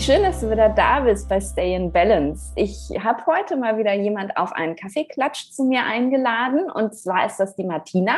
Schön, dass du wieder da bist bei Stay in Balance. Ich habe heute mal wieder jemand auf einen Kaffeeklatsch zu mir eingeladen und zwar ist das die Martina.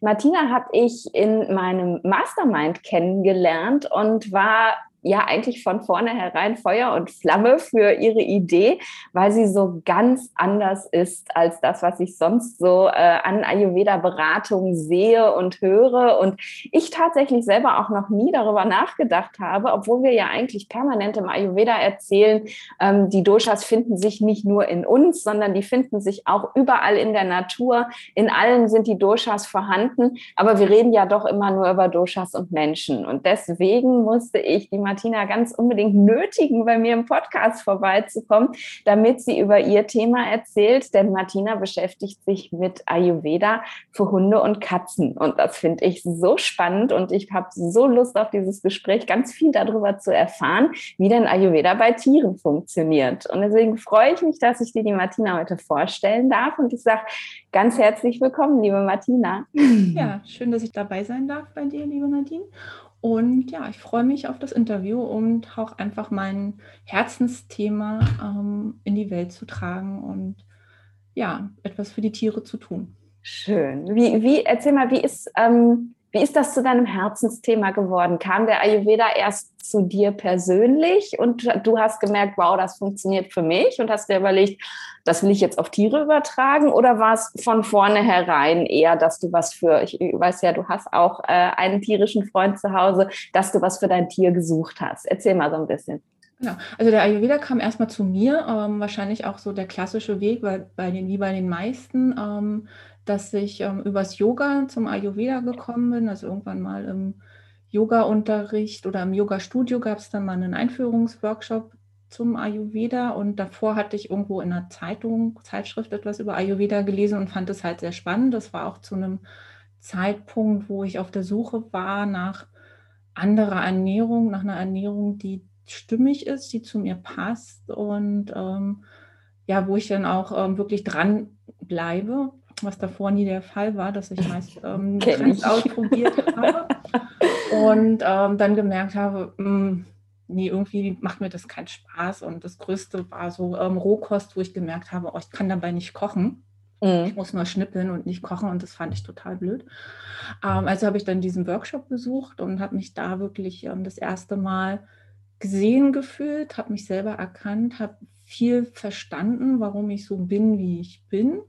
Martina habe ich in meinem Mastermind kennengelernt und war ja eigentlich von vornherein Feuer und Flamme für ihre Idee, weil sie so ganz anders ist als das, was ich sonst so äh, an Ayurveda-Beratung sehe und höre. Und ich tatsächlich selber auch noch nie darüber nachgedacht habe, obwohl wir ja eigentlich permanent im Ayurveda erzählen, ähm, die Doshas finden sich nicht nur in uns, sondern die finden sich auch überall in der Natur. In allen sind die Doshas vorhanden, aber wir reden ja doch immer nur über Doshas und Menschen. Und deswegen musste ich die mal Martina ganz unbedingt nötigen, bei mir im Podcast vorbeizukommen, damit sie über ihr Thema erzählt. Denn Martina beschäftigt sich mit Ayurveda für Hunde und Katzen. Und das finde ich so spannend und ich habe so Lust auf dieses Gespräch, ganz viel darüber zu erfahren, wie denn Ayurveda bei Tieren funktioniert. Und deswegen freue ich mich, dass ich dir die Martina heute vorstellen darf. Und ich sage ganz herzlich willkommen, liebe Martina. Ja, schön, dass ich dabei sein darf bei dir, liebe Nadine. Und ja, ich freue mich auf das Interview und auch einfach mein Herzensthema ähm, in die Welt zu tragen und ja, etwas für die Tiere zu tun. Schön. Wie, wie erzähl mal, wie ist, ähm, wie ist das zu deinem Herzensthema geworden? Kam der Ayurveda erst zu dir persönlich und du hast gemerkt, wow, das funktioniert für mich und hast dir überlegt, das will ich jetzt auf Tiere übertragen oder war es von vornherein eher, dass du was für, ich weiß ja, du hast auch äh, einen tierischen Freund zu Hause, dass du was für dein Tier gesucht hast? Erzähl mal so ein bisschen. Genau. Also der Ayurveda kam erstmal zu mir, ähm, wahrscheinlich auch so der klassische Weg, weil bei den, wie bei den meisten. Ähm, dass ich ähm, übers Yoga zum Ayurveda gekommen bin. Also irgendwann mal im Yoga-Unterricht oder im Yoga-Studio gab es dann mal einen Einführungsworkshop zum Ayurveda und davor hatte ich irgendwo in einer Zeitung, Zeitschrift etwas über Ayurveda gelesen und fand es halt sehr spannend. Das war auch zu einem Zeitpunkt, wo ich auf der Suche war nach anderer Ernährung, nach einer Ernährung, die stimmig ist, die zu mir passt und ähm, ja, wo ich dann auch ähm, wirklich dran bleibe was davor nie der Fall war, dass ich meist ähm, Trends ausprobiert habe und ähm, dann gemerkt habe, mh, hm, nee, irgendwie macht mir das keinen Spaß. Und das Größte war so ähm, Rohkost, wo ich gemerkt habe, oh, ich kann dabei nicht kochen. Mhm. Ich muss nur schnippeln und nicht kochen und das fand ich total blöd. Ähm, also habe ich dann diesen Workshop besucht und habe mich da wirklich ähm, das erste Mal gesehen gefühlt, habe mich selber erkannt, habe viel verstanden, warum ich so bin, wie ich bin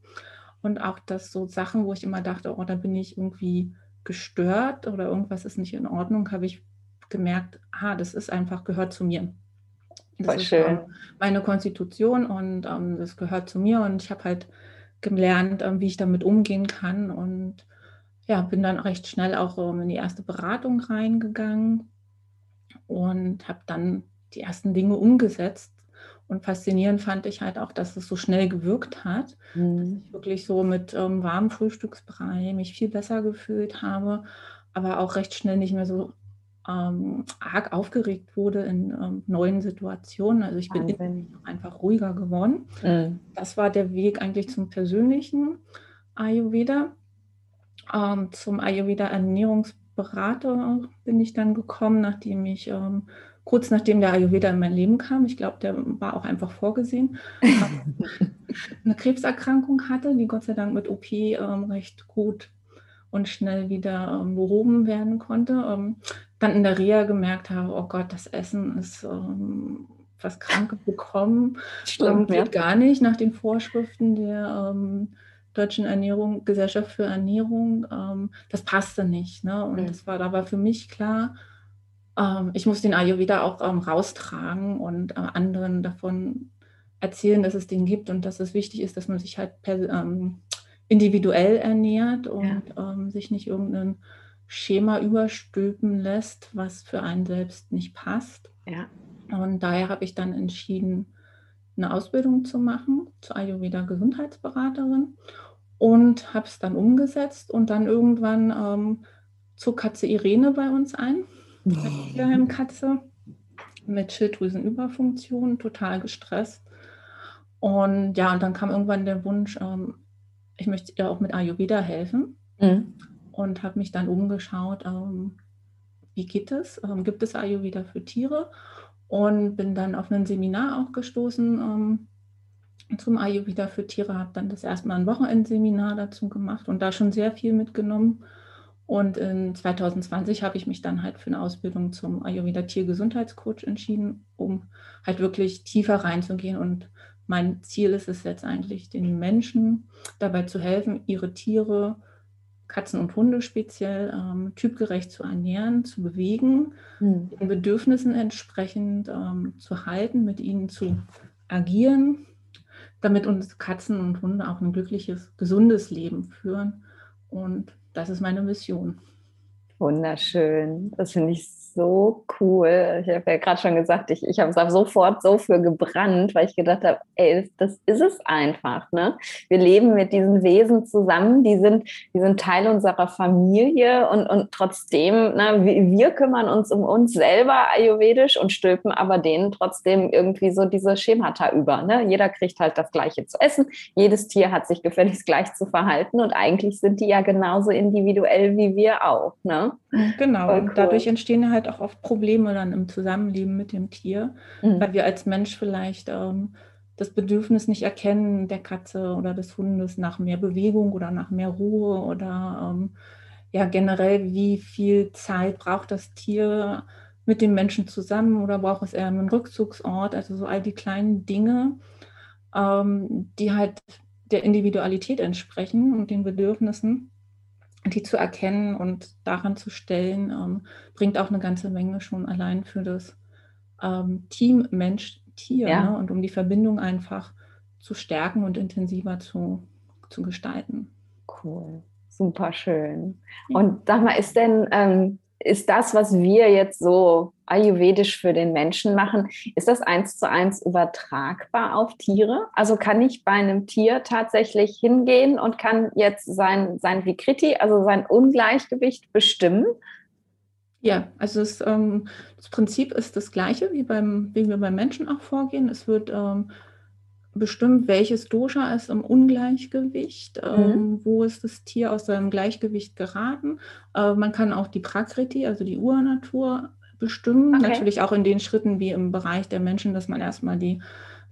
und auch, dass so Sachen, wo ich immer dachte, oh, da bin ich irgendwie gestört oder irgendwas ist nicht in Ordnung, habe ich gemerkt, ah, das ist einfach, gehört zu mir. Das Voll schön. Ist, ähm, meine Konstitution und ähm, das gehört zu mir und ich habe halt gelernt, ähm, wie ich damit umgehen kann und ja, bin dann recht schnell auch ähm, in die erste Beratung reingegangen und habe dann die ersten Dinge umgesetzt, und faszinierend fand ich halt auch, dass es so schnell gewirkt hat. Mhm. Dass ich wirklich so mit ähm, warmem Frühstücksbrei mich viel besser gefühlt habe, aber auch recht schnell nicht mehr so ähm, arg aufgeregt wurde in ähm, neuen Situationen. Also ich Wahnsinn. bin einfach ruhiger geworden. Mhm. Das war der Weg eigentlich zum persönlichen Ayurveda. Ähm, zum Ayurveda Ernährungsberater bin ich dann gekommen, nachdem ich ähm, kurz nachdem der Ayurveda in mein Leben kam, ich glaube, der war auch einfach vorgesehen, eine Krebserkrankung hatte, die Gott sei Dank mit OP ähm, recht gut und schnell wieder ähm, behoben werden konnte. Ähm, dann in der Reha gemerkt habe, oh Gott, das Essen ist ähm, was Kranke bekommen. Stimmt, geht ja. gar nicht nach den Vorschriften der ähm, Deutschen Ernährung, Gesellschaft für Ernährung. Ähm, das passte nicht. Ne? Und mhm. das war, da war für mich klar, ähm, ich muss den Ayurveda auch ähm, raustragen und äh, anderen davon erzählen, dass es den gibt und dass es wichtig ist, dass man sich halt per, ähm, individuell ernährt und ja. ähm, sich nicht irgendein Schema überstülpen lässt, was für einen selbst nicht passt. Ja. Und daher habe ich dann entschieden, eine Ausbildung zu machen zur Ayurveda Gesundheitsberaterin und habe es dann umgesetzt und dann irgendwann ähm, zog Katze Irene bei uns ein Katze mit Schilddrüsenüberfunktion, total gestresst. Und ja, und dann kam irgendwann der Wunsch, ähm, ich möchte ihr auch mit Ayurveda helfen. Mhm. Und habe mich dann umgeschaut, ähm, wie geht es? Ähm, gibt es Ayurveda für Tiere? und bin dann auf ein Seminar auch gestoßen ähm, zum Ayurveda für Tiere, habe dann das erstmal ein Wochenendseminar dazu gemacht und da schon sehr viel mitgenommen. Und in 2020 habe ich mich dann halt für eine Ausbildung zum Ayurveda Tiergesundheitscoach entschieden, um halt wirklich tiefer reinzugehen. Und mein Ziel ist es jetzt eigentlich, den Menschen dabei zu helfen, ihre Tiere, Katzen und Hunde speziell, ähm, typgerecht zu ernähren, zu bewegen, mhm. den Bedürfnissen entsprechend ähm, zu halten, mit ihnen zu agieren, damit uns Katzen und Hunde auch ein glückliches, gesundes Leben führen. Und das ist meine Mission. Wunderschön. Das finde ich so cool. Ich habe ja gerade schon gesagt, ich, ich habe es sofort so für gebrannt, weil ich gedacht habe, ey, das ist es einfach. Ne? Wir leben mit diesen Wesen zusammen, die sind, die sind Teil unserer Familie und, und trotzdem, ne, wir, wir kümmern uns um uns selber ayurvedisch und stülpen aber denen trotzdem irgendwie so diese Schemata über. Ne? Jeder kriegt halt das Gleiche zu essen, jedes Tier hat sich gefälligst gleich zu verhalten und eigentlich sind die ja genauso individuell wie wir auch. Ne? Genau, cool. und dadurch entstehen halt auch oft Probleme dann im Zusammenleben mit dem Tier, mhm. weil wir als Mensch vielleicht ähm, das Bedürfnis nicht erkennen der Katze oder des Hundes nach mehr Bewegung oder nach mehr Ruhe oder ähm, ja generell, wie viel Zeit braucht das Tier mit dem Menschen zusammen oder braucht es eher einen Rückzugsort, also so all die kleinen Dinge, ähm, die halt der Individualität entsprechen und den Bedürfnissen die zu erkennen und daran zu stellen, ähm, bringt auch eine ganze Menge schon allein für das ähm, Team Mensch-Tier ja. ne? und um die Verbindung einfach zu stärken und intensiver zu, zu gestalten. Cool, super schön. Ja. Und sag mal, ist denn ähm, ist das, was wir jetzt so ayurvedisch für den Menschen machen, ist das eins zu eins übertragbar auf Tiere? Also kann ich bei einem Tier tatsächlich hingehen und kann jetzt sein, sein Vikriti, also sein Ungleichgewicht bestimmen? Ja, also das, ähm, das Prinzip ist das gleiche, wie, beim, wie wir beim Menschen auch vorgehen. Es wird ähm, bestimmt, welches Dosha ist im Ungleichgewicht, mhm. ähm, wo ist das Tier aus seinem Gleichgewicht geraten. Äh, man kann auch die Prakriti, also die Urnatur, bestimmen. Okay. Natürlich auch in den Schritten wie im Bereich der Menschen, dass man erstmal die,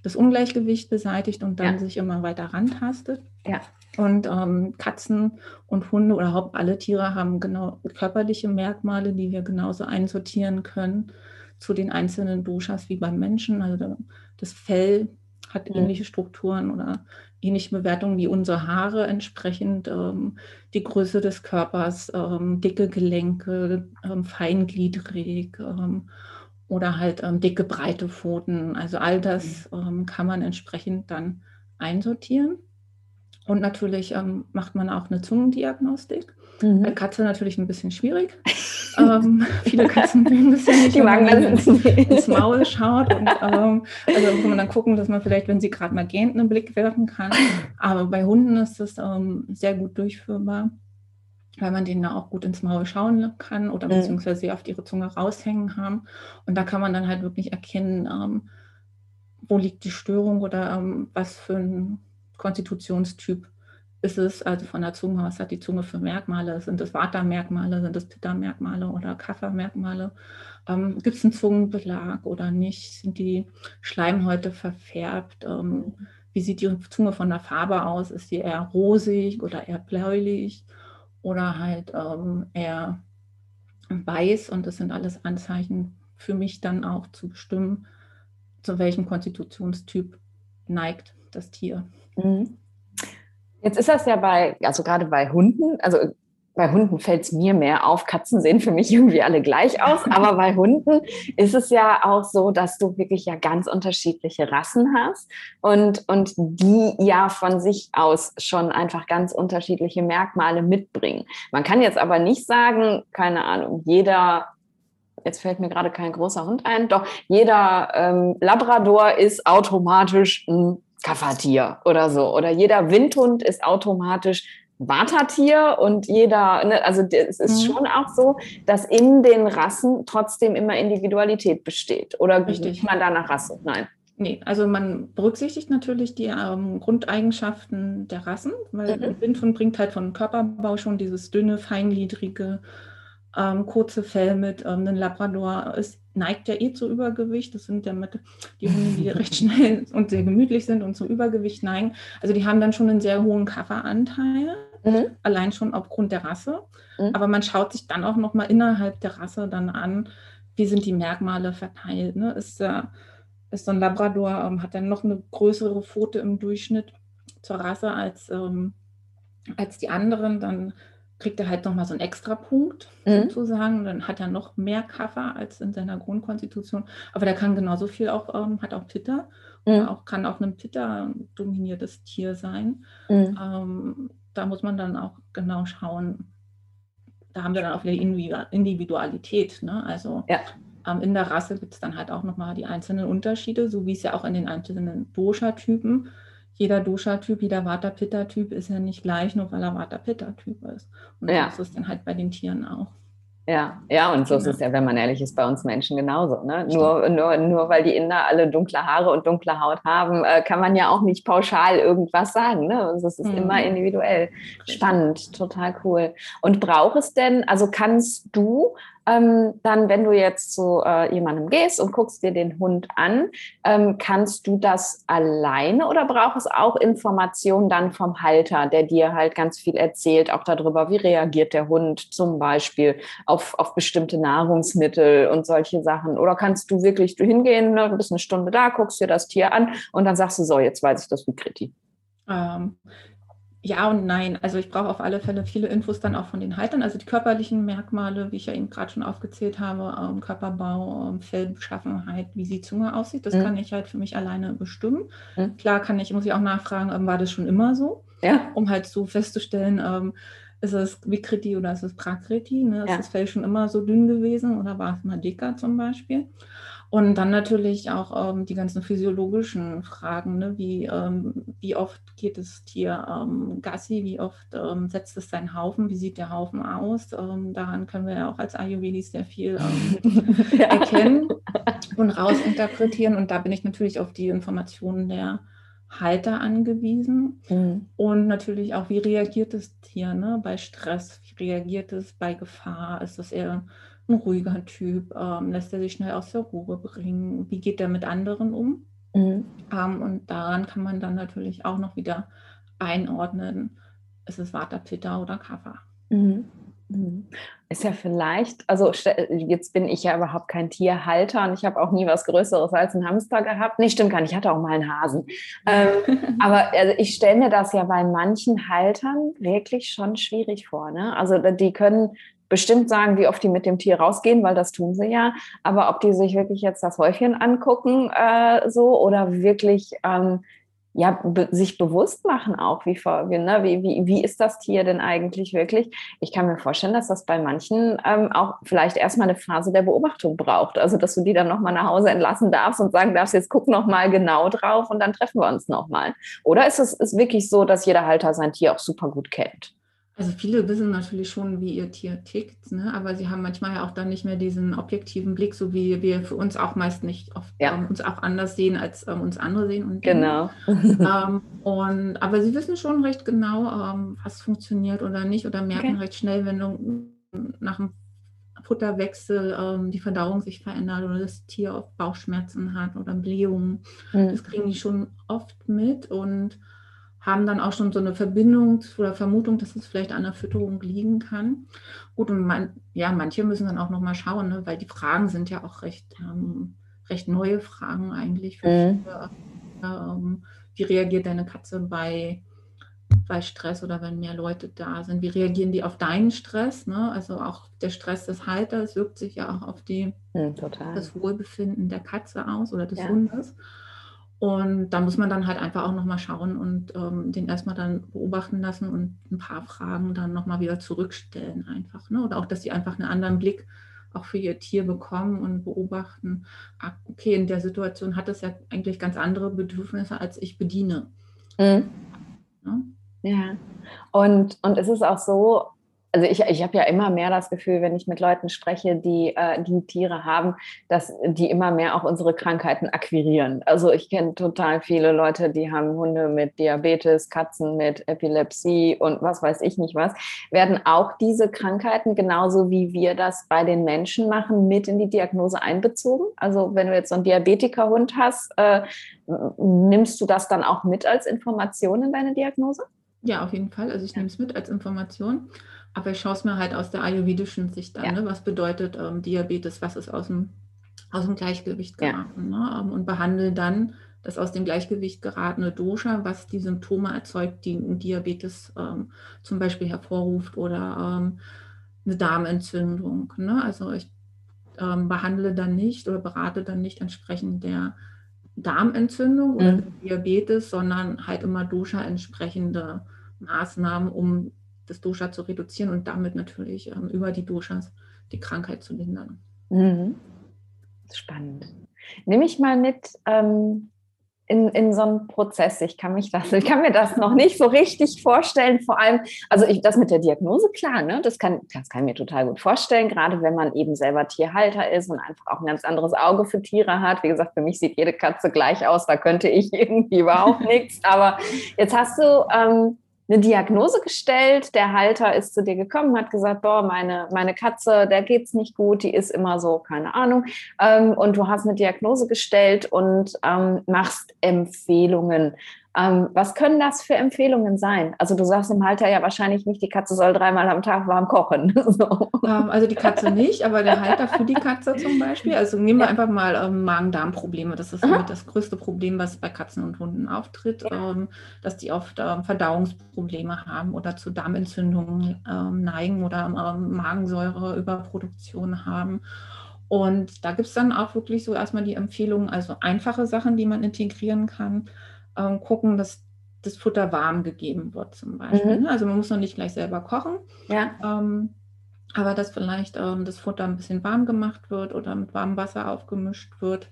das Ungleichgewicht beseitigt und dann ja. sich immer weiter rantastet. Ja. Und ähm, Katzen und Hunde oder überhaupt alle Tiere haben genau körperliche Merkmale, die wir genauso einsortieren können zu den einzelnen Doshas wie beim Menschen. Also das Fell hat mhm. ähnliche Strukturen oder ähnliche Bewertungen wie unsere Haare entsprechend, ähm, die Größe des Körpers, ähm, dicke Gelenke, ähm, feingliedrig ähm, oder halt ähm, dicke, breite Pfoten. Also all das mhm. Ähm, kann man entsprechend dann einsortieren. Und natürlich macht man auch eine Zungendiagnostik. Mhm. Bei Katze natürlich ein bisschen schwierig. ähm, viele Katzen mögen das ja nicht, Die wenn man ins, ins, Maul schaut. Und, ähm, also kann man dann gucken, dass man vielleicht, wenn sie gerade mal gähnt, einen Blick werfen kann. Aber bei Hunden ist das ähm, sehr gut durchführbar, weil man denen da auch gut ins Maul schauen kann oder mhm. beziehungsweise sie auf ihre Zunge raushängen haben. Und da kann man dann halt wirklich erkennen, ähm, wo liegt die Störung oder ähm, was für ein Konstitutionstyp ist es, also von der Zunge, was hat die Zunge für Merkmale? Sind es Vata-Merkmale, sind es Pitta-Merkmale oder Kapha-Merkmale? Ähm, Gibt es einen Zungenbelag oder nicht? Sind die Schleimhäute verfärbt? Ähm, wie sieht die Zunge von der Farbe aus? Ist sie eher rosig oder eher bläulich oder halt ähm, eher weiß? Und das sind alles Anzeichen für mich dann auch zu bestimmen, zu welchem Konstitutionstyp neigt das Tier. Mhm. Jetzt ist das ja bei, also gerade bei Hunden, also bei Hunden fällt es mir mehr auf. Katzen sehen für mich irgendwie alle gleich aus. Aber bei Hunden ist es ja auch so, dass du wirklich ja ganz unterschiedliche Rassen hast und, und die ja von sich aus schon einfach ganz unterschiedliche Merkmale mitbringen. Man kann jetzt aber nicht sagen, keine Ahnung, jeder jetzt fällt mir gerade kein großer Hund ein, doch jeder ähm, Labrador ist automatisch ein Kaffatier oder so. Oder jeder Windhund ist automatisch Wartatier und jeder, ne, also es ist mhm. schon auch so, dass in den Rassen trotzdem immer Individualität besteht. Oder Richtig. man da nach Rasse? Nein. Nee, also man berücksichtigt natürlich die ähm, Grundeigenschaften der Rassen, weil mhm. ein Windhund bringt halt von Körperbau schon dieses dünne, feingliedrige, ähm, kurze Fell mit ähm, einem Labrador ist, neigt ja eh zu Übergewicht. Das sind ja mit die Hunde, die recht schnell und sehr gemütlich sind und zum Übergewicht neigen. Also die haben dann schon einen sehr hohen Kafferanteil, mhm. allein schon aufgrund der Rasse. Mhm. Aber man schaut sich dann auch nochmal innerhalb der Rasse dann an, wie sind die Merkmale verteilt. Ne? Ist, äh, ist so ein Labrador, ähm, hat dann noch eine größere Pfote im Durchschnitt zur Rasse als, ähm, als die anderen, dann kriegt er halt nochmal so einen extra Punkt mhm. sozusagen. Dann hat er noch mehr Kaffer als in seiner Grundkonstitution. Aber der kann genauso viel auch, ähm, hat auch Pitter. Mhm. Auch, kann auch ein Pitter dominiertes Tier sein. Mhm. Ähm, da muss man dann auch genau schauen. Da haben wir dann auch wieder Individualität. Ne? Also ja. ähm, in der Rasse gibt es dann halt auch nochmal die einzelnen Unterschiede, so wie es ja auch in den einzelnen Dosha-Typen jeder Dosha-Typ, jeder Vata-Pitta-Typ ist ja nicht gleich, nur weil er Vata-Pitta-Typ ist. Und ja. so ist es dann halt bei den Tieren auch. Ja, ja, und so ist es ja, wenn man ehrlich ist, bei uns Menschen genauso. Ne? Nur, nur, nur weil die Inder alle dunkle Haare und dunkle Haut haben, äh, kann man ja auch nicht pauschal irgendwas sagen. Ne? Also es ist mhm. immer individuell. Spannend, total cool. Und braucht es denn, also kannst du ähm, dann, wenn du jetzt zu äh, jemandem gehst und guckst dir den Hund an, ähm, kannst du das alleine oder braucht es auch Informationen dann vom Halter, der dir halt ganz viel erzählt, auch darüber, wie reagiert der Hund zum Beispiel auf, auf bestimmte Nahrungsmittel und solche Sachen? Oder kannst du wirklich du hingehen, ne, bist eine Stunde da, guckst dir das Tier an und dann sagst du so, jetzt weiß ich das wie Kriti? Ähm, ja und nein. Also ich brauche auf alle Fälle viele Infos dann auch von den Haltern. Also die körperlichen Merkmale, wie ich ja eben gerade schon aufgezählt habe, ähm, Körperbau, ähm, Fellbeschaffenheit, wie die Zunge aussieht, das mhm. kann ich halt für mich alleine bestimmen. Mhm. Klar kann ich, muss ich auch nachfragen, ähm, war das schon immer so? Ja. Um halt so festzustellen, ähm, ist es Vikriti oder ist es Prakriti? Ne? Ist ja. das Fell schon immer so dünn gewesen oder war es mal dicker zum Beispiel? Und dann natürlich auch ähm, die ganzen physiologischen Fragen, ne? wie, ähm, wie oft geht das Tier ähm, Gassi, wie oft ähm, setzt es seinen Haufen, wie sieht der Haufen aus. Ähm, daran können wir ja auch als Ayurvedis sehr viel ähm, ja. erkennen und rausinterpretieren. Und da bin ich natürlich auf die Informationen der Halter angewiesen. Mhm. Und natürlich auch, wie reagiert das Tier ne? bei Stress, wie reagiert es bei Gefahr, ist das eher ein ruhiger Typ, ähm, lässt er sich schnell aus der Ruhe bringen, wie geht er mit anderen um. Mhm. Ähm, und daran kann man dann natürlich auch noch wieder einordnen, ist es Vata, Pitta oder Kapha. Mhm. mhm. Ist ja vielleicht, also jetzt bin ich ja überhaupt kein Tierhalter und ich habe auch nie was Größeres als einen Hamster gehabt. Nee, stimmt gar nicht, ich hatte auch mal einen Hasen. ähm, aber also ich stelle mir das ja bei manchen Haltern wirklich schon schwierig vor. Ne? Also die können bestimmt sagen, wie oft die mit dem Tier rausgehen, weil das tun sie ja. Aber ob die sich wirklich jetzt das Häufchen angucken, äh, so oder wirklich ähm, ja, be sich bewusst machen auch, wie, ne, wie, wie, wie ist das Tier denn eigentlich wirklich? Ich kann mir vorstellen, dass das bei manchen ähm, auch vielleicht erstmal eine Phase der Beobachtung braucht. Also, dass du die dann nochmal nach Hause entlassen darfst und sagen darfst, jetzt guck nochmal genau drauf und dann treffen wir uns nochmal. Oder ist es ist wirklich so, dass jeder Halter sein Tier auch super gut kennt? Also viele wissen natürlich schon, wie ihr Tier tickt, ne? aber sie haben manchmal ja auch dann nicht mehr diesen objektiven Blick, so wie wir für uns auch meist nicht oft ja. ähm, uns auch anders sehen, als ähm, uns andere sehen. Und genau. ähm, und, aber sie wissen schon recht genau, ähm, was funktioniert oder nicht oder merken okay. recht schnell, wenn du nach dem Futterwechsel ähm, die Verdauung sich verändert oder das Tier oft Bauchschmerzen hat oder Blähungen. Mhm. Das kriegen die schon oft mit und haben dann auch schon so eine Verbindung oder Vermutung, dass es vielleicht an der Fütterung liegen kann. Gut, und man, ja, manche müssen dann auch nochmal schauen, ne, weil die Fragen sind ja auch recht, ähm, recht neue Fragen eigentlich für mhm. Ähm, wie reagiert deine Katze bei, bei Stress oder wenn mehr Leute da sind? Wie reagieren die auf deinen Stress? Ne? Also auch der Stress des Halters wirkt sich ja auch auf die, mhm, das Wohlbefinden der Katze aus oder des ja. Hundes. Und da muss man dann halt einfach auch nochmal schauen und ähm, den erstmal dann beobachten lassen und ein paar Fragen dann nochmal wieder zurückstellen einfach. Ne? Oder auch, dass sie einfach einen anderen Blick auch für ihr Tier bekommen und beobachten, ah, okay, in der Situation hat es ja eigentlich ganz andere Bedürfnisse, als ich bediene. Mhm. Ja. ja. Und, und es ist auch so, also ich, ich habe ja immer mehr das Gefühl, wenn ich mit Leuten spreche, die, äh, die Tiere haben, dass die immer mehr auch unsere Krankheiten akquirieren. Also ich kenne total viele Leute, die haben Hunde mit Diabetes, Katzen mit Epilepsie und was weiß ich nicht was. Werden auch diese Krankheiten, genauso wie wir das bei den Menschen machen, mit in die Diagnose einbezogen? Also wenn du jetzt so einen Diabetikerhund hast, äh, nimmst du das dann auch mit als Information in deine Diagnose? Ja, auf jeden Fall. Also ich ja. nehme es mit als Information. Aber ich schaue es mir halt aus der ayurvedischen Sicht an. Ja. Ne? Was bedeutet ähm, Diabetes? Was ist aus dem, aus dem Gleichgewicht geraten? Ja. Ne? Ähm, und behandle dann das aus dem Gleichgewicht geratene Dosha, was die Symptome erzeugt, die ein Diabetes ähm, zum Beispiel hervorruft oder ähm, eine Darmentzündung. Ne? Also ich ähm, behandle dann nicht oder berate dann nicht entsprechend der Darmentzündung oder mhm. Diabetes, sondern halt immer Dosha entsprechende Maßnahmen, um das Dosha zu reduzieren und damit natürlich ähm, über die Doshas die Krankheit zu lindern. Mhm. Spannend. Nehme ich mal mit ähm, in, in so einen Prozess. Ich kann, mich das, ich kann mir das noch nicht so richtig vorstellen. Vor allem, also ich, das mit der Diagnose, klar, ne? das, kann, das kann ich mir total gut vorstellen, gerade wenn man eben selber Tierhalter ist und einfach auch ein ganz anderes Auge für Tiere hat. Wie gesagt, für mich sieht jede Katze gleich aus, da könnte ich irgendwie überhaupt nichts. Aber jetzt hast du ähm, eine Diagnose gestellt. Der Halter ist zu dir gekommen, hat gesagt, boah, meine, meine Katze, der geht's nicht gut, die ist immer so, keine Ahnung. Ähm, und du hast eine Diagnose gestellt und ähm, machst Empfehlungen. Ähm, was können das für Empfehlungen sein? Also du sagst im Halter ja wahrscheinlich nicht, die Katze soll dreimal am Tag warm kochen. so. ähm, also die Katze nicht, aber der Halter für die Katze zum Beispiel. Also nehmen wir ja. einfach mal ähm, Magen-Darm-Probleme. Das ist das größte Problem, was bei Katzen und Hunden auftritt, ja. Ähm, dass die oft ähm, Verdauungsprobleme haben oder zu Darmentzündungen ähm, neigen oder Magensäureüberproduktion haben. Und da gibt es dann auch wirklich so erstmal die Empfehlungen, also einfache Sachen, die man integrieren kann ähm, gucken, dass das Futter warm gegeben wird zum Beispiel. Mhm. Ne? Also man muss noch nicht gleich selber kochen. Ja. Ähm, aber dass vielleicht ähm, das Futter ein bisschen warm gemacht wird oder mit warmem Wasser aufgemischt wird.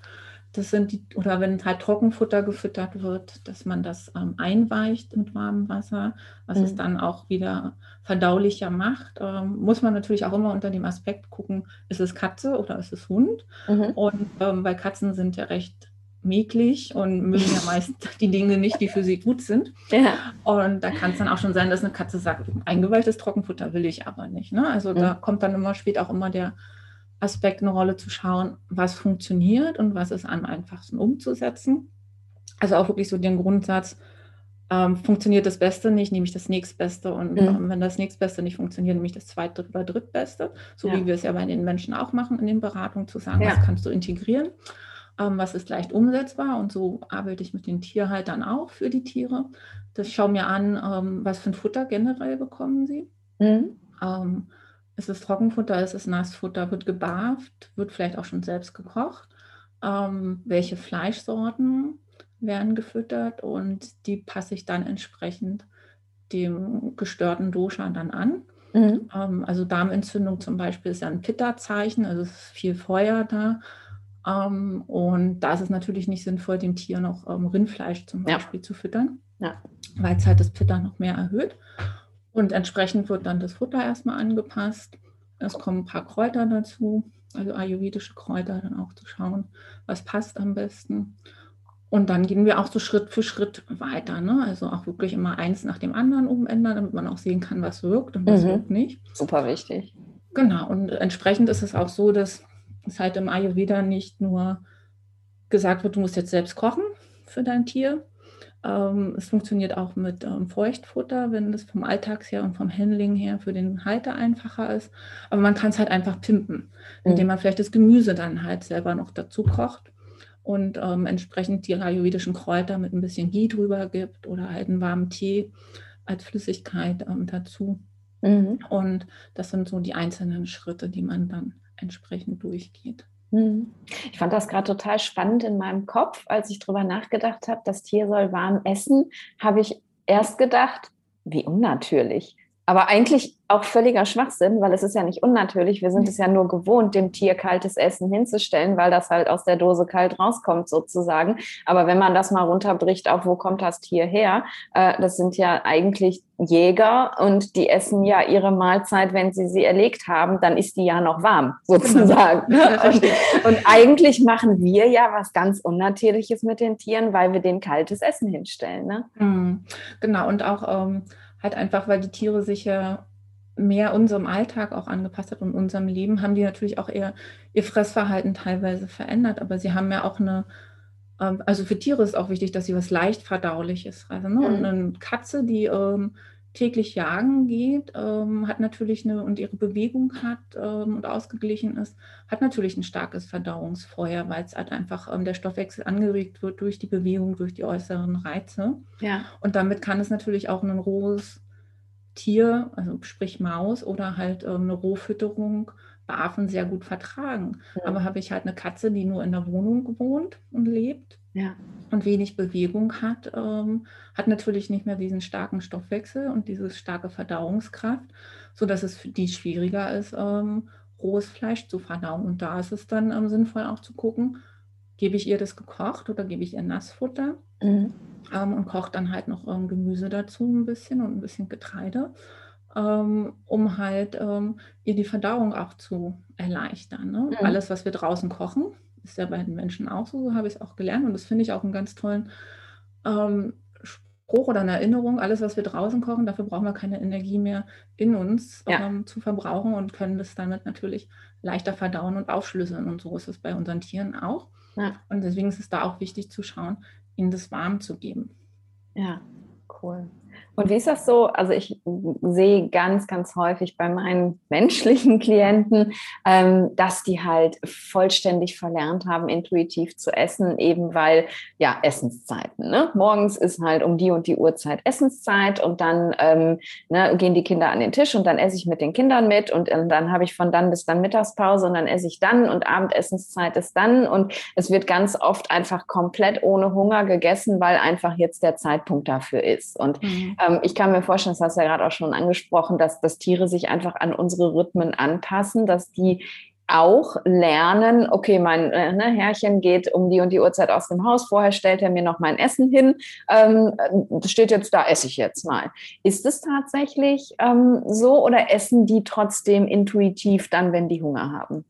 Das sind die, oder wenn halt Trockenfutter gefüttert wird, dass man das ähm, einweicht mit warmem Wasser, was mhm. es dann auch wieder verdaulicher macht. Ähm, muss man natürlich auch immer unter dem Aspekt gucken, ist es Katze oder ist es Hund? Mhm. Und ähm, weil Katzen sind ja recht mäglich und mögen ja meist die Dinge nicht, die für sie gut sind. Ja. Und da kann es dann auch schon sein, dass eine Katze sagt, eingeweihtes Trockenfutter will ich aber nicht. Ne? Also mhm. da kommt dann immer, spielt auch immer der Aspekt eine Rolle zu schauen, was funktioniert und was ist am einfachsten umzusetzen. Also auch wirklich so den Grundsatz, ähm, funktioniert das Beste nicht, nehme ich das nächstbeste. Und mhm. wenn das nächstbeste nicht funktioniert, nehme ich das zweite oder drittbeste. So ja. wie wir es ja bei den Menschen auch machen in den Beratungen, zu sagen, ja. was kannst du integrieren was ist leicht umsetzbar. Und so arbeite ich mit den Tierhaltern auch für die Tiere. Das schaue mir an, ähm, was für ein Futter generell bekommen sie. Mhm. Ähm, ist es Trockenfutter, ist es Nassfutter, wird gebarft, wird vielleicht auch schon selbst gekocht. Ähm, welche Fleischsorten werden gefüttert und die passe ich dann entsprechend dem gestörten Dosha dann an. Mhm. Ähm, also Darmentzündung zum Beispiel ist ja ein Pitta-Zeichen, also es ist viel Feuer da. Ähm, und da ist es natürlich nicht sinnvoll, dem Tier noch ähm, Rindfleisch zum Beispiel ja. zu füttern, ja. weil es halt das Pitter noch mehr erhöht. Und entsprechend wird dann das Futter erstmal angepasst. Es kommen ein paar Kräuter dazu, also ayurvedische Kräuter, dann auch zu schauen, was passt am besten. Und dann gehen wir auch so Schritt für Schritt weiter. Ne? Also auch wirklich immer eins nach dem anderen umändern, damit man auch sehen kann, was wirkt und was mhm. wirkt nicht. Super wichtig. Genau. Und entsprechend ist es auch so, dass es halt im Ayurveda nicht nur gesagt wird, du musst jetzt selbst kochen für dein Tier. Ähm, es funktioniert auch mit ähm, Feuchtfutter, wenn das vom Alltags her und vom Handling her für den Halter einfacher ist. Aber man kann es halt einfach pimpen, indem mhm. man vielleicht das Gemüse dann halt selber noch dazu kocht und ähm, entsprechend die ayurvedischen Kräuter mit ein bisschen Ghee drüber gibt oder halt einen warmen Tee als Flüssigkeit ähm, dazu. Mhm. Und das sind so die einzelnen Schritte, die man dann entsprechend durchgeht. Hm. Ich fand das gerade total spannend in meinem Kopf, als ich darüber nachgedacht habe, das Tier soll warm essen, habe ich erst gedacht, wie unnatürlich. Aber eigentlich auch völliger Schwachsinn, weil es ist ja nicht unnatürlich. Wir sind es ja nur gewohnt, dem Tier kaltes Essen hinzustellen, weil das halt aus der Dose kalt rauskommt sozusagen. Aber wenn man das mal runterbricht, auf wo kommt das Tier her? Äh, das sind ja eigentlich Jäger und die essen ja ihre Mahlzeit, wenn sie sie erlegt haben, dann ist die ja noch warm sozusagen. Genau. Und, und, eigentlich machen wir ja was ganz Unnatürliches mit den Tieren, weil wir denen kaltes Essen hinstellen. Ne? Mhm. Genau und auch ähm, halt einfach, weil die Tiere sich ja mehr unserem Alltag auch angepasst hat und unserem Leben, haben die natürlich auch eher ihr Fressverhalten teilweise verändert. Aber sie haben ja auch eine, ähm, also für Tiere ist auch wichtig, dass sie was leicht verdauliches fressen. Ne? Und eine Katze, die ähm, täglich jagen geht, ähm, hat natürlich eine und ihre Bewegung hat ähm, und ausgeglichen ist, hat natürlich ein starkes Verdauungsfeuer, weil es halt einfach ähm, der Stoffwechsel angeregt wird durch die Bewegung, durch die äußeren Reize. Ja. Und damit kann es natürlich auch ein rohes Tier, also sprich Maus oder halt ähm, eine Rohfütterung Affen sehr gut vertragen. Ja. Aber habe ich halt eine Katze, die nur in der Wohnung wohnt und lebt ja. und wenig Bewegung hat, ähm, hat natürlich nicht mehr diesen starken Stoffwechsel und diese starke Verdauungskraft, sodass es für die schwieriger ist, ähm, rohes Fleisch zu verdauen. Und da ist es dann ähm, sinnvoll auch zu gucken, gebe ich ihr das gekocht oder gebe ich ihr Nassfutter mhm. ähm, und koche dann halt noch ähm, Gemüse dazu ein bisschen und ein bisschen Getreide, um halt ähm, ihr die Verdauung auch zu erleichtern. Ne? Mhm. Alles, was wir draußen kochen, ist ja bei den Menschen auch so, so habe ich es auch gelernt und das finde ich auch einen ganz tollen ähm, Spruch oder eine Erinnerung. Alles, was wir draußen kochen, dafür brauchen wir keine Energie mehr in uns ja. ähm, zu verbrauchen und können das damit natürlich leichter verdauen und aufschlüsseln. Und so ist es bei unseren Tieren auch. Ja. Und deswegen ist es da auch wichtig zu schauen, ihnen das warm zu geben. Ja, cool. Und wie ist das so? Also ich sehe ganz, ganz häufig bei meinen menschlichen Klienten, ähm, dass die halt vollständig verlernt haben, intuitiv zu essen, eben weil, ja, Essenszeiten. Ne? Morgens ist halt um die und die Uhrzeit Essenszeit und dann ähm, ne, gehen die Kinder an den Tisch und dann esse ich mit den Kindern mit und, und dann habe ich von dann bis dann Mittagspause und dann esse ich dann und Abendessenszeit ist dann und es wird ganz oft einfach komplett ohne Hunger gegessen, weil einfach jetzt der Zeitpunkt dafür ist. Und mhm ähm, ich kann mir vorstellen, das hast du ja gerade auch schon angesprochen, dass, dass Tiere sich einfach an unsere Rhythmen anpassen, dass die auch lernen, okay, mein äh, ne, Herrchen geht um die und die Uhrzeit aus dem Haus, vorher stellt er mir noch mein Essen hin, ähm, das steht jetzt da, esse ich jetzt mal. Ist es tatsächlich ähm, so oder essen die trotzdem intuitiv dann, wenn die Hunger haben?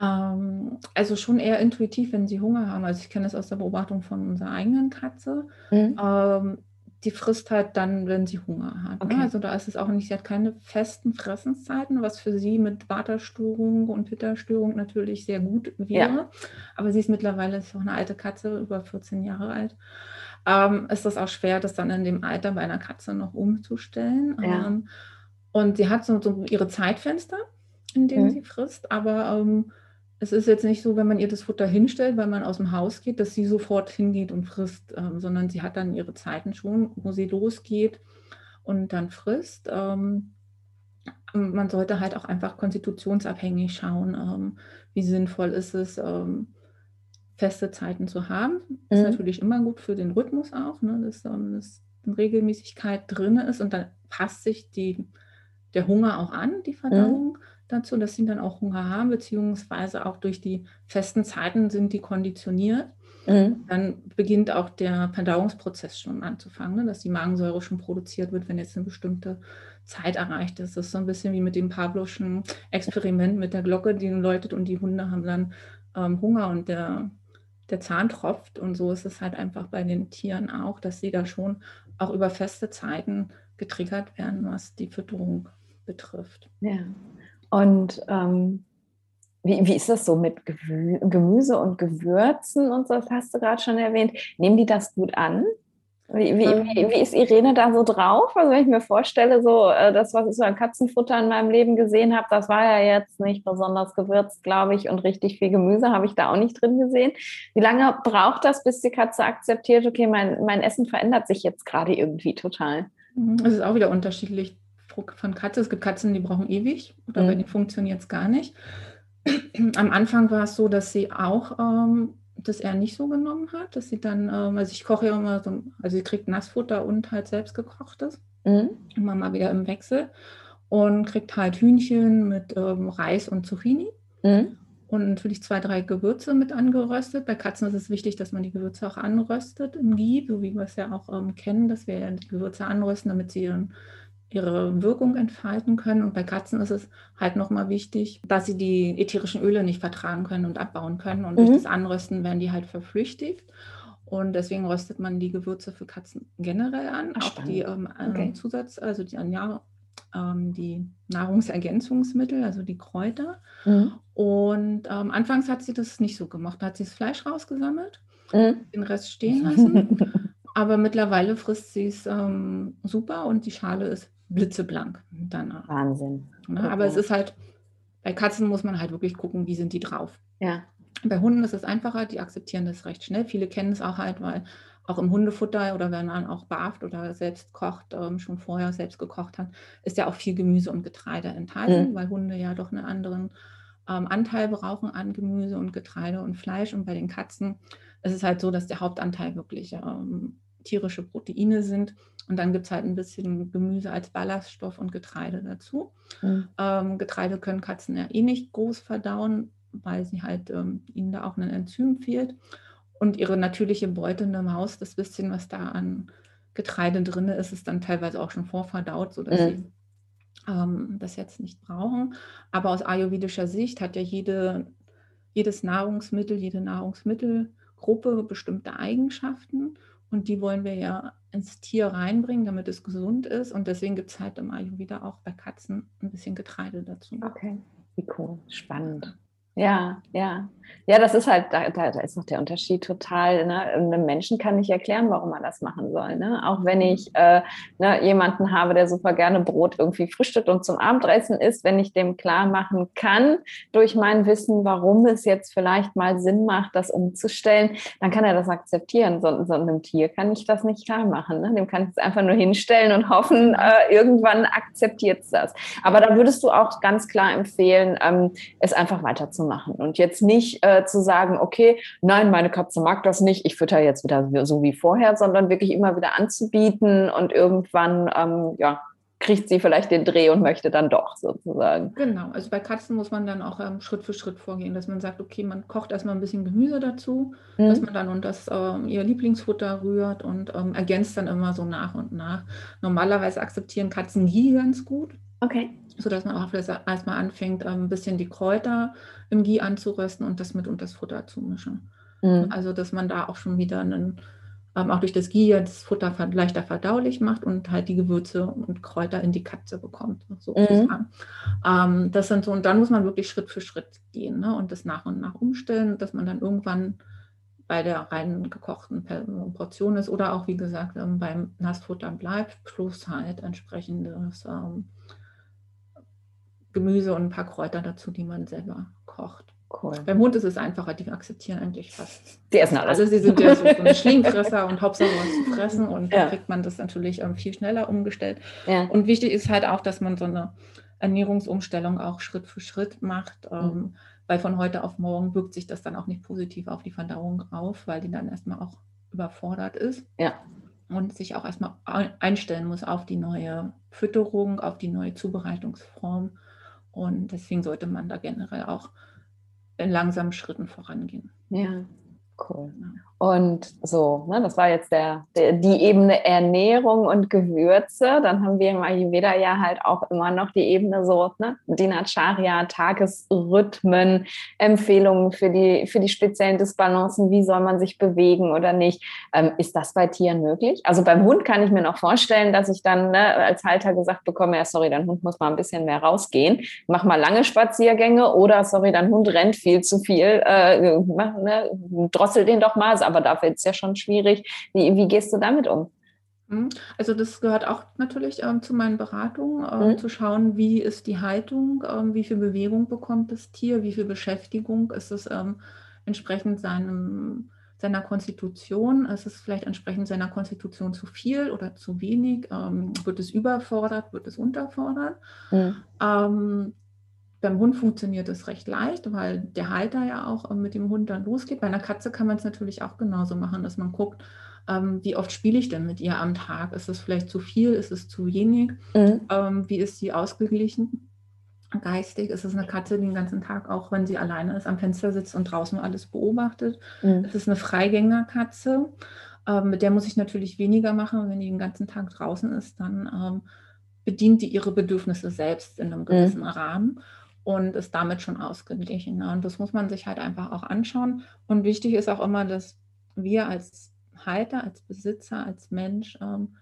Ähm, also schon eher intuitiv, wenn sie Hunger haben. Also ich kenne das aus der Beobachtung von unserer eigenen Katze. Mhm. Die frisst halt dann, wenn sie Hunger hat. Ne? Okay. Ne? Also da ist es auch nicht, sie hat keine festen Fressenszeiten, was für sie mit Waterstörung und Witterstörung natürlich sehr gut wäre. Ja. Aber sie ist mittlerweile ist auch eine alte Katze, über 14 Jahre alt. Ähm, ist das auch schwer, das dann in dem Alter bei einer Katze noch umzustellen. Ja. Ähm, und sie hat so, so, ihre Zeitfenster, in denen mhm. sie frisst, aber ähm, es ist jetzt nicht so, wenn man ihr das Futter hinstellt, weil man aus dem Haus geht, dass sie sofort hingeht und frisst, ähm, sondern sie hat dann ihre Zeiten schon, wo sie losgeht und dann frisst. Ähm, man sollte halt auch einfach konstitutionsabhängig schauen, ähm, wie sinnvoll ist es, ähm, feste Zeiten zu haben. Das ist mhm. natürlich immer gut für den Rhythmus auch, ne, dass, ähm, dass eine Regelmäßigkeit drin ist und dann passt sich die, der Hunger auch an, die Verdauung. Mhm dazu, dass sie dann auch Hunger haben, beziehungsweise auch durch die festen Zeiten sind die konditioniert. Mhm. Dann beginnt auch der Verdauungsprozess schon anzufangen, ne? dass die Magensäure schon produziert wird, wenn jetzt eine bestimmte Zeit erreicht ist. Das ist so ein bisschen wie mit dem Pavloschen Experiment mit der Glocke, die läutet und die Hunde haben dann ähm, Hunger und der, der Zahn tropft. Und so ist es halt einfach bei den Tieren auch, dass sie da schon auch über feste Zeiten getriggert werden, was die Fütterung betrifft. Ja. Und ähm, wie, wie ist das so mit Gemüse und Gewürzen und so? Das hast du gerade schon erwähnt. Nehmen die das gut an? Wie, wie, ähm. wie, wie, ist Irene da so drauf? Also wenn ich mir vorstelle, so äh, das, was ich so an Katzenfutter in meinem Leben gesehen habe, das war ja jetzt nicht besonders gewürzt, glaube ich, und richtig viel Gemüse habe ich da auch nicht drin gesehen. Wie lange braucht das, bis die Katze akzeptiert, okay, mein, mein Essen verändert sich jetzt gerade irgendwie total? Mhm, es ist auch wieder unterschiedlich von Katze. Es gibt Katzen, die brauchen ewig oder mhm. bei denen funktioniert es gar nicht. Am Anfang war es so, dass sie auch ähm, das eher nicht so genommen hat, dass sie dann, ähm, also ich koche ja immer so, also sie kriegt Nassfutter und halt selbst gekochtes. mhm. immer mal wieder im Wechsel und kriegt halt Hühnchen mit ähm, Reis und Zucchini. Mhm. Und natürlich zwei, drei Gewürze mit angeröstet. Bei Katzen ist es wichtig, dass man die Gewürze auch anröstet im Ghee, so wie wir es ja auch ähm, kennen, dass wir die Gewürze anrösten, damit sie ihren ihre Wirkung entfalten können. Und bei Katzen ist es halt nochmal wichtig, dass sie die ätherischen Öle nicht vertragen können und abbauen können. Und mhm. durch das Anrösten werden die halt verflüchtigt. Und deswegen röstet man die Gewürze für Katzen generell an. Ach, auch die ähm, okay. Zusatz, also die, ja, ähm, die Nahrungsergänzungsmittel, also die Kräuter. Mhm. Und ähm, anfangs hat sie das nicht so gemacht. Da hat sie das Fleisch rausgesammelt, mhm. den Rest stehen lassen. Aber mittlerweile frisst sie es ähm, super und die Schale ist blitzeblank danach. Wahnsinn. Ne, aber es ist halt, bei Katzen muss man halt wirklich gucken, wie sind die drauf. Ja. Bei Hunden ist es einfacher, die akzeptieren das recht schnell. Viele kennen es auch halt, weil auch im Hundefutter oder wenn man auch barft oder selbst kocht, ähm, schon vorher selbst gekocht hat, ist ja auch viel Gemüse und Getreide enthalten, mhm. weil Hunde ja doch einen anderen ähm, Anteil brauchen an Gemüse und Getreide und Fleisch. Und bei den Katzen ist es halt so, dass der Hauptanteil wirklich ähm, tierische Proteine sind. Und dann gibt es halt ein bisschen Gemüse als Ballaststoff und Getreide dazu. Mhm. Ähm, Getreide können Katzen ja eh nicht groß verdauen, weil sie halt ähm, ihnen da auch ein Enzym fehlt. Und ihre natürliche Beute, eine Maus, das bisschen, was da an Getreide drin ist, ist dann teilweise auch schon vorverdaut, sodass mhm. sie ähm, das jetzt nicht brauchen. Aber aus ayurvedischer Sicht hat ja jede, jedes Nahrungsmittel, jede Nahrungsmittelgruppe bestimmte Eigenschaften. Und die wollen wir ja ins Tier reinbringen, damit es gesund ist. Und deswegen gibt es halt im Ayurveda auch bei Katzen ein bisschen Getreide dazu. Okay, wie cool, spannend. Ja, ja. Ja, das ist halt, da, da, ist noch der Unterschied total. Ne? Einem Menschen kann ich erklären, warum man das machen soll. Ne? Auch wenn ich äh, ne, jemanden habe, der super gerne Brot irgendwie frühstückt und zum Abendessen isst, wenn ich dem klar machen kann, durch mein Wissen, warum es jetzt vielleicht mal Sinn macht, das umzustellen, dann kann er das akzeptieren. So, so einem Tier kann ich das nicht klar machen. Ne? Dem kann ich es einfach nur hinstellen und hoffen, äh, irgendwann akzeptiert es das. Aber da würdest du auch ganz klar empfehlen, ähm, es einfach weiterzumachen machen und jetzt nicht äh, zu sagen, okay, nein, meine Katze mag das nicht, ich fütter jetzt wieder so wie vorher, sondern wirklich immer wieder anzubieten und irgendwann, ähm, ja, kriegt sie vielleicht den Dreh und möchte dann doch sozusagen. Genau, also bei Katzen muss man dann auch ähm, Schritt für Schritt vorgehen, dass man sagt, okay, man kocht erstmal ein bisschen Gemüse dazu, mhm. dass man dann und das ähm, ihr Lieblingsfutter rührt und ähm, ergänzt dann immer so nach und nach. Normalerweise akzeptieren Katzen Ghee ganz gut. Okay sodass man auch erstmal anfängt, ähm, ein bisschen die Kräuter im Ghee anzurösten und das mit unter das Futter zu mischen. Mhm. Also, dass man da auch schon wieder einen, ähm, auch durch das Ghee das Futter leichter verdaulich macht und halt die Gewürze und Kräuter in die Katze bekommt. Sozusagen. Mhm. Ähm, das sind so, und dann muss man wirklich Schritt für Schritt gehen ne, und das nach und nach umstellen, dass man dann irgendwann bei der rein gekochten Portion ist oder auch, wie gesagt, beim Nassfutter bleibt, plus halt entsprechendes ähm, Gemüse und ein paar Kräuter dazu, die man selber kocht. Cool. Beim Hund ist es einfacher, die akzeptieren eigentlich fast. Die essen alles. Also sie sind ja so, so ein Schlingfresser und Hauptsache was zu fressen und ja. dann kriegt man das natürlich ähm, viel schneller umgestellt. Ja. Und wichtig ist halt auch, dass man so eine Ernährungsumstellung auch Schritt für Schritt macht, ähm, mhm. weil von heute auf morgen wirkt sich das dann auch nicht positiv auf die Verdauung auf, weil die dann erstmal auch überfordert ist. Ja und sich auch erstmal einstellen muss auf die neue Fütterung, auf die neue Zubereitungsform. Und deswegen sollte man da generell auch in langsamen Schritten vorangehen. Ja, cool. Und so, ne, das war jetzt der, der, die Ebene Ernährung und Gewürze. Dann haben wir im Ayurveda ja halt auch immer noch die Ebene so, ne, Dinacharya, Tagesrhythmen, Empfehlungen für die, für die speziellen Disbalancen, wie soll man sich bewegen oder nicht. Ähm, ist das bei Tieren möglich? Also beim Hund kann ich mir noch vorstellen, dass ich dann ne, als Halter gesagt bekomme, ja, sorry, dein Hund muss mal ein bisschen mehr rausgehen. Mach mal lange Spaziergänge oder sorry, dein Hund rennt viel zu viel. Äh, ne, drossel den doch mal aber dafür ist es ja schon schwierig. Wie, wie gehst du damit um? Mhm. Also das gehört auch natürlich ähm, zu meinen Beratungen, ähm, mhm. zu schauen, wie ist die Haltung, ähm, wie viel Bewegung bekommt das Tier, wie viel Beschäftigung ist es ähm, entsprechend seinem, seiner Konstitution, ist es vielleicht entsprechend seiner Konstitution zu viel oder zu wenig, ähm, wird es überfordert, wird es unterfordert. Mhm. Ähm, Beim Hund funktioniert es recht leicht, weil der Halter ja auch äh, mit dem Hund dann losgeht. Bei einer Katze kann man es natürlich auch genauso machen, dass man guckt, ähm, wie oft spiele ich denn mit ihr am Tag? Ist es vielleicht zu viel? Ist es zu wenig? Mhm. Ähm, wie ist sie ausgeglichen? Geistig ist es eine Katze, die den ganzen Tag, auch wenn sie alleine ist, am Fenster sitzt und draußen alles beobachtet. Mhm. Es ist eine Freigängerkatze. Ähm, mit der muss ich natürlich weniger machen. Wenn die den ganzen Tag draußen ist, dann ähm, bedient die ihre Bedürfnisse selbst in einem gewissen mhm. Rahmen und ist damit schon ausgeglichen. Ne? Und das muss man sich halt einfach auch anschauen. Und wichtig ist auch immer, dass wir als Halter, als Besitzer, als Mensch ähm,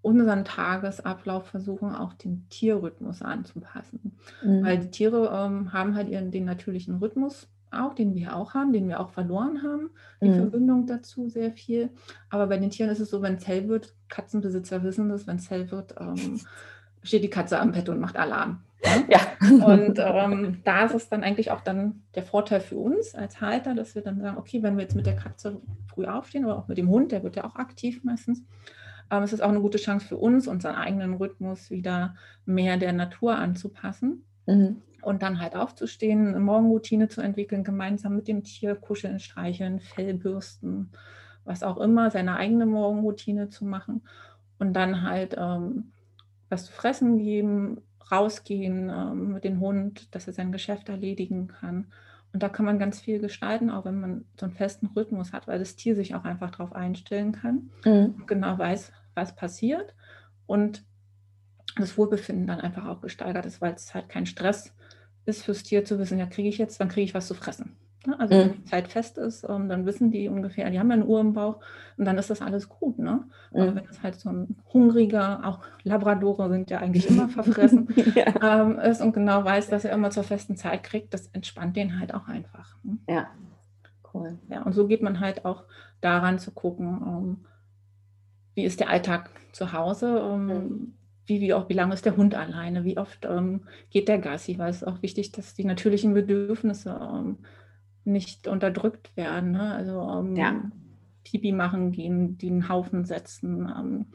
unseren Tagesablauf versuchen, auch dem Tierrhythmus anzupassen. Mhm. Weil die Tiere ähm, haben halt ihren, den natürlichen Rhythmus auch, den wir auch haben, den wir auch verloren haben, die mhm. Verbindung dazu sehr viel. Aber bei den Tieren ist es so, wenn es hell wird, Katzenbesitzer wissen das, wenn es hell wird, ähm, steht die Katze am Bett und macht Alarm. Ja. Und ähm, da ist es dann eigentlich auch dann der Vorteil für uns als Halter, dass wir dann sagen, okay, wenn wir jetzt mit der Katze früh aufstehen oder auch mit dem Hund, der wird ja auch aktiv meistens, ähm, es ist auch eine gute Chance für uns, unseren eigenen Rhythmus wieder mehr der Natur anzupassen. Mhm. Und dann halt aufzustehen, eine Morgenroutine zu entwickeln, gemeinsam mit dem Tier kuscheln, streicheln, Fellbürsten, was auch immer, seine eigene Morgenroutine zu machen. Und dann halt ähm, was zu fressen geben, rausgehen ähm, mit dem Hund, dass er sein Geschäft erledigen kann. Und da kann man ganz viel gestalten, auch wenn man so einen festen Rhythmus hat, weil das Tier sich auch einfach darauf einstellen kann mhm. und genau weiß, was passiert. Und das Wohlbefinden dann einfach auch gesteigert ist, weil es halt kein Stress ist fürs Tier zu wissen, ja, kriege ich jetzt, dann kriege ich was zu fressen. Ne? Also mhm. wenn die Zeit fest ist, ähm, dann wissen die ungefähr, die haben ja eine Uhr im Bauch und dann ist das alles gut. Ne? Mhm. Aber wenn es halt so ein hungriger, auch Labradore sind ja eigentlich immer verfressen, ja. ähm, ist und genau weiß, dass er immer zur festen Zeit kriegt, das entspannt den halt auch einfach. Ne? Ja, cool. Ja, und so geht man halt auch daran zu gucken, ähm, wie ist der Alltag zu Hause, ähm, mhm wie, wie, auch, wie lange ist der Hund alleine, wie oft ähm, geht der Gassi, weil es ist auch wichtig, dass die natürlichen Bedürfnisse ähm, nicht unterdrückt werden. Ne? Also ähm, ja. Pipi machen gehen, die einen Haufen setzen. Ähm,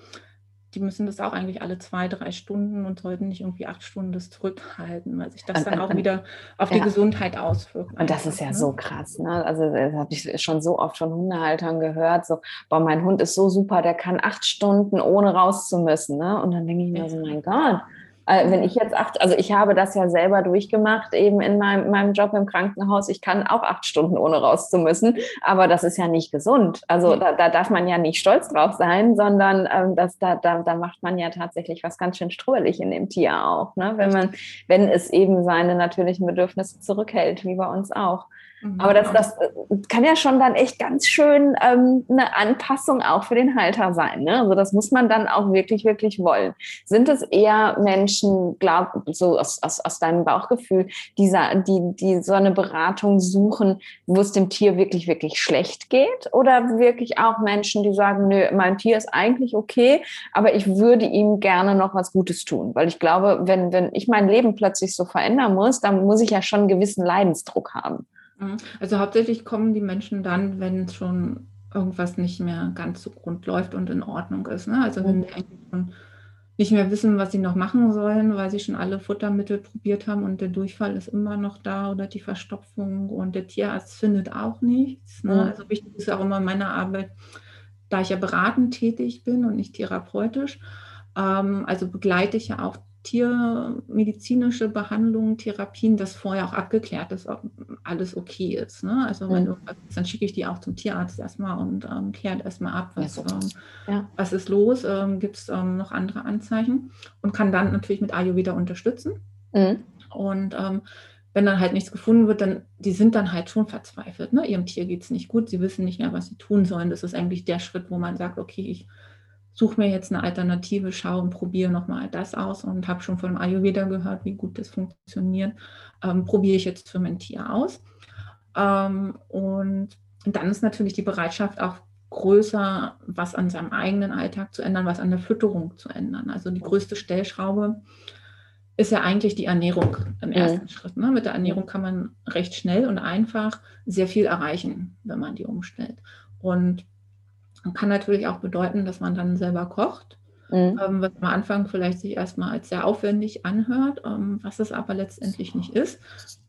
die müssen das auch eigentlich alle zwei, drei Stunden und sollten nicht irgendwie acht Stunden das zurückhalten, weil sich das dann auch wieder auf die Gesundheit auswirkt. Und das ist ja ne? so krass. Ne? Also das habe ich schon so oft von Hundehaltern gehört, so, boah, mein Hund ist so super, der kann acht Stunden ohne raus zu müssen. Ne? Und dann denke ich mir so, mein Gott, äh, wenn ich jetzt acht, also ich habe das ja selber durchgemacht, eben in meinem, meinem Job im Krankenhaus. Ich kann auch acht Stunden ohne raus zu müssen, aber das ist ja nicht gesund. Also da, da darf man ja nicht stolz drauf sein, sondern ähm, das, da, da, da macht man ja tatsächlich was ganz schön strubbelig in dem Tier auch, ne? wenn man, wenn es eben seine natürlichen Bedürfnisse zurückhält, wie bei uns auch. Mhm. Aber das, das äh, kann ja schon dann echt ganz schön ähm, eine Anpassung auch für den Halter sein. Ne? Also das muss man dann auch wirklich, wirklich wollen. Sind es eher Menschen, glaub, so aus, aus, aus deinem Bauchgefühl, die, die, die so eine Beratung suchen, wo es dem Tier wirklich, wirklich schlecht geht? Oder wirklich auch Menschen, die sagen, nö, mein Tier ist eigentlich okay, aber ich würde ihm gerne noch was Gutes tun? Weil ich glaube, wenn, wenn ich mein Leben plötzlich so verändern muss, dann muss ich ja schon einen gewissen Leidensdruck haben. Mhm. Also hauptsächlich kommen die Menschen dann, wenn schon irgendwas nicht mehr ganz so rund läuft und in Ordnung ist. Ne? Also wenn die eigentlich schon nicht mehr wissen, was sie noch machen sollen, weil sie schon alle Futtermittel probiert haben und der Durchfall ist immer noch da oder die Verstopfung und der Tierarzt findet auch nichts. Ne? Also wichtig ist auch immer meine Arbeit, da ich ja beratend tätig bin und nicht therapeutisch, ähm, also begleite ich ja auch tiermedizinische Behandlungen, Therapien, dass vorher auch abgeklärt ist, ob alles okay ist. Ne? Also wenn du dann schicke ich die auch zum Tierarzt erstmal und ähm, klärt erstmal ab, was, ähm, ja. was ist los, ähm, gibt es ähm, noch andere Anzeichen und kann dann natürlich mit Ayurveda unterstützen. Mhm. Und ähm, wenn dann halt nichts gefunden wird, dann die sind dann halt schon verzweifelt. Ne? Ihrem Tier geht es nicht gut, sie wissen nicht mehr, was sie tun sollen. Das ist eigentlich der Schritt, wo man sagt, okay, ich suche mir jetzt eine Alternative, schaue und probiere nochmal das aus und habe schon von Ayurveda gehört, wie gut das funktioniert. Ähm, probiere ich jetzt für mein Tier aus. Ähm, und dann ist natürlich die Bereitschaft auch größer, was an seinem eigenen Alltag zu ändern, was an der Fütterung zu ändern. Also die größte Stellschraube ist ja eigentlich die Ernährung im ersten mhm. Schritt. Ne? Mit der Ernährung kann man recht schnell und einfach sehr viel erreichen, wenn man die umstellt. Und kann natürlich auch bedeuten, dass man dann selber kocht. mhm. ähm, was am Anfang vielleicht sich erstmal als sehr aufwendig anhört, ähm, was es aber letztendlich nicht ist,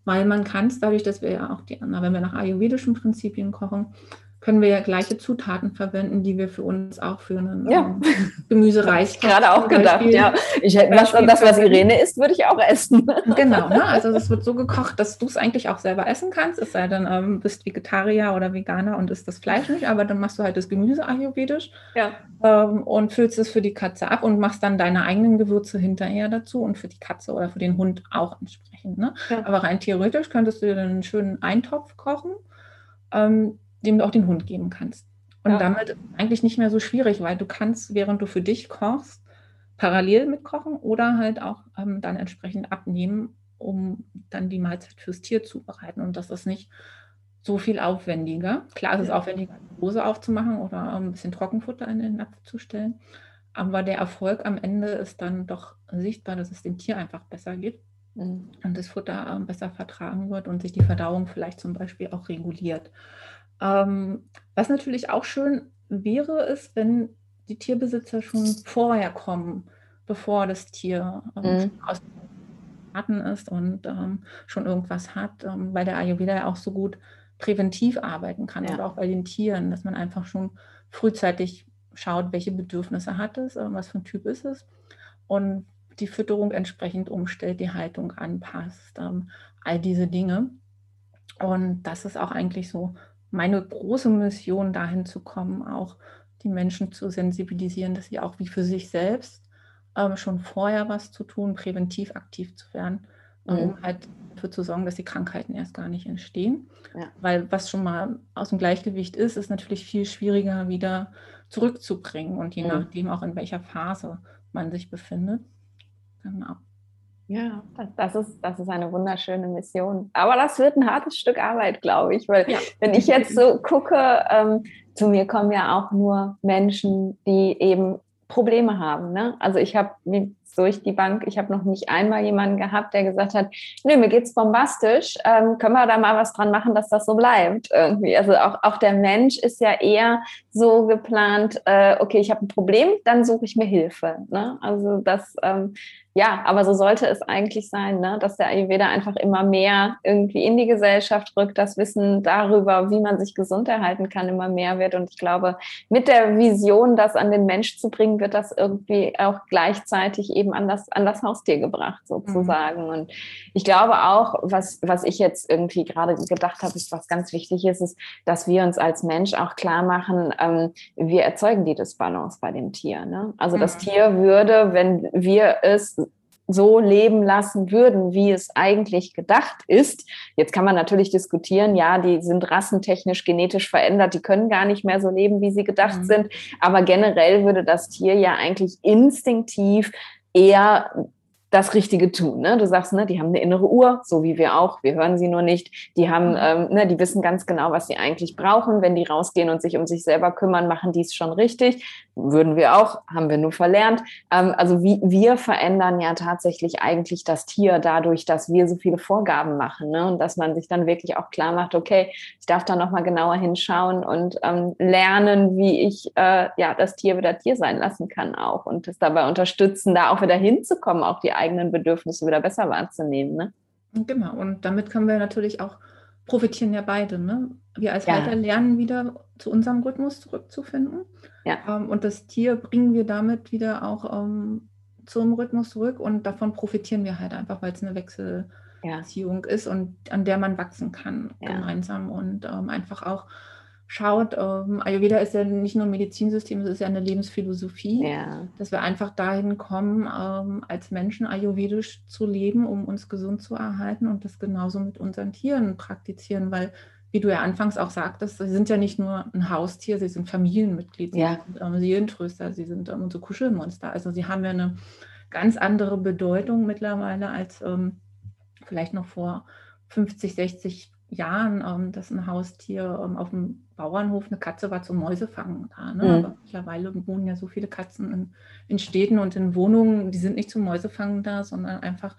weil man kann es dadurch, dass wir ja auch die, wenn wir nach ayurvedischen Prinzipien kochen, können wir ja gleiche Zutaten verwenden, die wir für uns auch für einen ja. ähm, Gemüsereis. gerade auch gedacht, Beispiel, ja. Ich hätte was, das, was Irene isst, würde ich auch essen. Genau, ne? also es wird so gekocht, dass du es eigentlich auch selber essen kannst, es sei denn, ähm, bist Vegetarier oder Veganer und isst das Fleisch nicht, aber dann machst du halt das Gemüse ayurvedisch ja. ähm, und füllst es für die Katze ab und machst dann deine eigenen Gewürze hinterher dazu und für die Katze oder für den Hund auch entsprechend. Ne? Ja. Aber rein theoretisch könntest du dir einen schönen Eintopf kochen. Ähm, dem du auch den Hund geben kannst. Und ja. damit eigentlich nicht mehr so schwierig, weil du kannst, während du für dich kochst, parallel mitkochen oder halt auch ähm, dann entsprechend abnehmen, um dann die Mahlzeit fürs Tier zu bereiten. Und das ist nicht so viel aufwendiger. Klar ist es aufwendiger, eine Hose aufzumachen oder ähm, ein bisschen Trockenfutter in den Napf zu stellen. Aber der Erfolg am Ende ist dann doch sichtbar, dass es dem Tier einfach besser geht mhm. und das Futter ähm, besser vertragen wird und sich die Verdauung vielleicht zum Beispiel auch reguliert. Ähm, was natürlich auch schön wäre, ist, wenn die Tierbesitzer schon vorher kommen, bevor das Tier ähm, mhm. aus Garten ist und ähm, schon irgendwas hat, ähm, weil der Ayurveda ja auch so gut präventiv arbeiten kann ja. und auch bei den Tieren, dass man einfach schon frühzeitig schaut, welche Bedürfnisse hat es, äh, was für ein Typ ist es und die Fütterung entsprechend umstellt, die Haltung anpasst, ähm, all diese Dinge. Und das ist auch eigentlich so meine große Mission dahin zu kommen, auch die Menschen zu sensibilisieren, dass sie auch wie für sich selbst ähm, schon vorher was zu tun, präventiv aktiv zu werden, mhm. um halt dafür zu sorgen, dass die Krankheiten erst gar nicht entstehen. Ja. Weil was schon mal aus dem Gleichgewicht ist, ist natürlich viel schwieriger wieder zurückzubringen und je mhm. nachdem auch in welcher Phase man sich befindet. Genau. Ja, das ist, das ist eine wunderschöne Mission. Aber das wird ein hartes Stück Arbeit, glaube ich. Weil ja. wenn ich jetzt so gucke, ähm, zu mir kommen ja auch nur Menschen, die eben Probleme haben. Ne? Also ich habe durch die Bank, ich habe noch nicht einmal jemanden gehabt, der gesagt hat, nö, mir geht's bombastisch, ähm, können wir da mal was dran machen, dass das so bleibt irgendwie. Also auch, auch der Mensch ist ja eher so geplant, äh, okay, ich habe ein Problem, dann suche ich mir Hilfe. Ne? Also das ähm, ja, aber so sollte es eigentlich sein, ne? dass der Ayurveda einfach immer mehr irgendwie in die Gesellschaft rückt, das Wissen darüber, wie man sich gesund erhalten kann, immer mehr wird. Und ich glaube, mit der Vision, das an den Mensch zu bringen, wird das irgendwie auch gleichzeitig eben an das, an das Haustier gebracht, sozusagen. Mhm. Und ich glaube auch, was, was ich jetzt irgendwie gerade gedacht habe, ist, was ganz wichtig ist, ist, dass wir uns als Mensch auch klar machen, ähm, wir erzeugen die Disbalance bei dem Tier. Ne? Also mhm. das Tier würde, wenn wir es so leben lassen würden, wie es eigentlich gedacht ist. Jetzt kann man natürlich diskutieren, ja, die sind rassentechnisch genetisch verändert, die können gar nicht mehr so leben, wie sie gedacht mhm. sind. Aber generell würde das Tier ja eigentlich instinktiv eher das Richtige tun. Ne? Du sagst, ne, die haben eine innere Uhr, so wie wir auch. Wir hören sie nur nicht. Die haben, mhm. ähm, ne, die wissen ganz genau, was sie eigentlich brauchen. Wenn die rausgehen und sich um sich selber kümmern, machen die es schon richtig. Würden wir auch, haben wir nur verlernt. Ähm, also wie, wir verändern ja tatsächlich eigentlich das Tier dadurch, dass wir so viele Vorgaben machen. Ne? Und dass man sich dann wirklich auch klar macht, okay, ich darf da nochmal genauer hinschauen und ähm, lernen, wie ich äh, ja das Tier wieder Tier sein lassen kann auch und es dabei unterstützen, da auch wieder hinzukommen, auch die eigenen Bedürfnisse wieder besser wahrzunehmen. Ne? Genau, und damit können wir natürlich auch profitieren ja beide. Ne? Wir als ja. Halter lernen wieder zu unserem Rhythmus zurückzufinden. Ja. Ähm, und das Tier bringen wir damit wieder auch ähm, zum Rhythmus zurück und davon profitieren wir halt einfach, weil es eine Wechselbeziehung ja. ist und an der man wachsen kann gemeinsam und ähm, einfach auch schaut, ähm, Ayurveda ist ja nicht nur ein Medizinsystem, es ist ja eine Lebensphilosophie, ja. dass wir einfach dahin kommen, ähm, als Menschen ayurvedisch zu leben, um uns gesund zu erhalten und das genauso mit unseren Tieren praktizieren, weil wie du ja anfangs auch sagtest, sie sind ja nicht nur ein Haustier, sie sind Familienmitglied, sie ja. sind ähm, Seelentröster, sie sind ähm, unsere Kuschelmonster. Also sie haben ja eine ganz andere Bedeutung mittlerweile als ähm, vielleicht noch vor 50, 60 Jahren, ähm, dass ein Haustier ähm, auf dem Bauernhof eine Katze war zum Mäusefangen da. Ne? Mhm. Aber mittlerweile wohnen ja so viele Katzen in, in, Städten und in Wohnungen, die sind nicht zum Mäusefangen da, sondern einfach,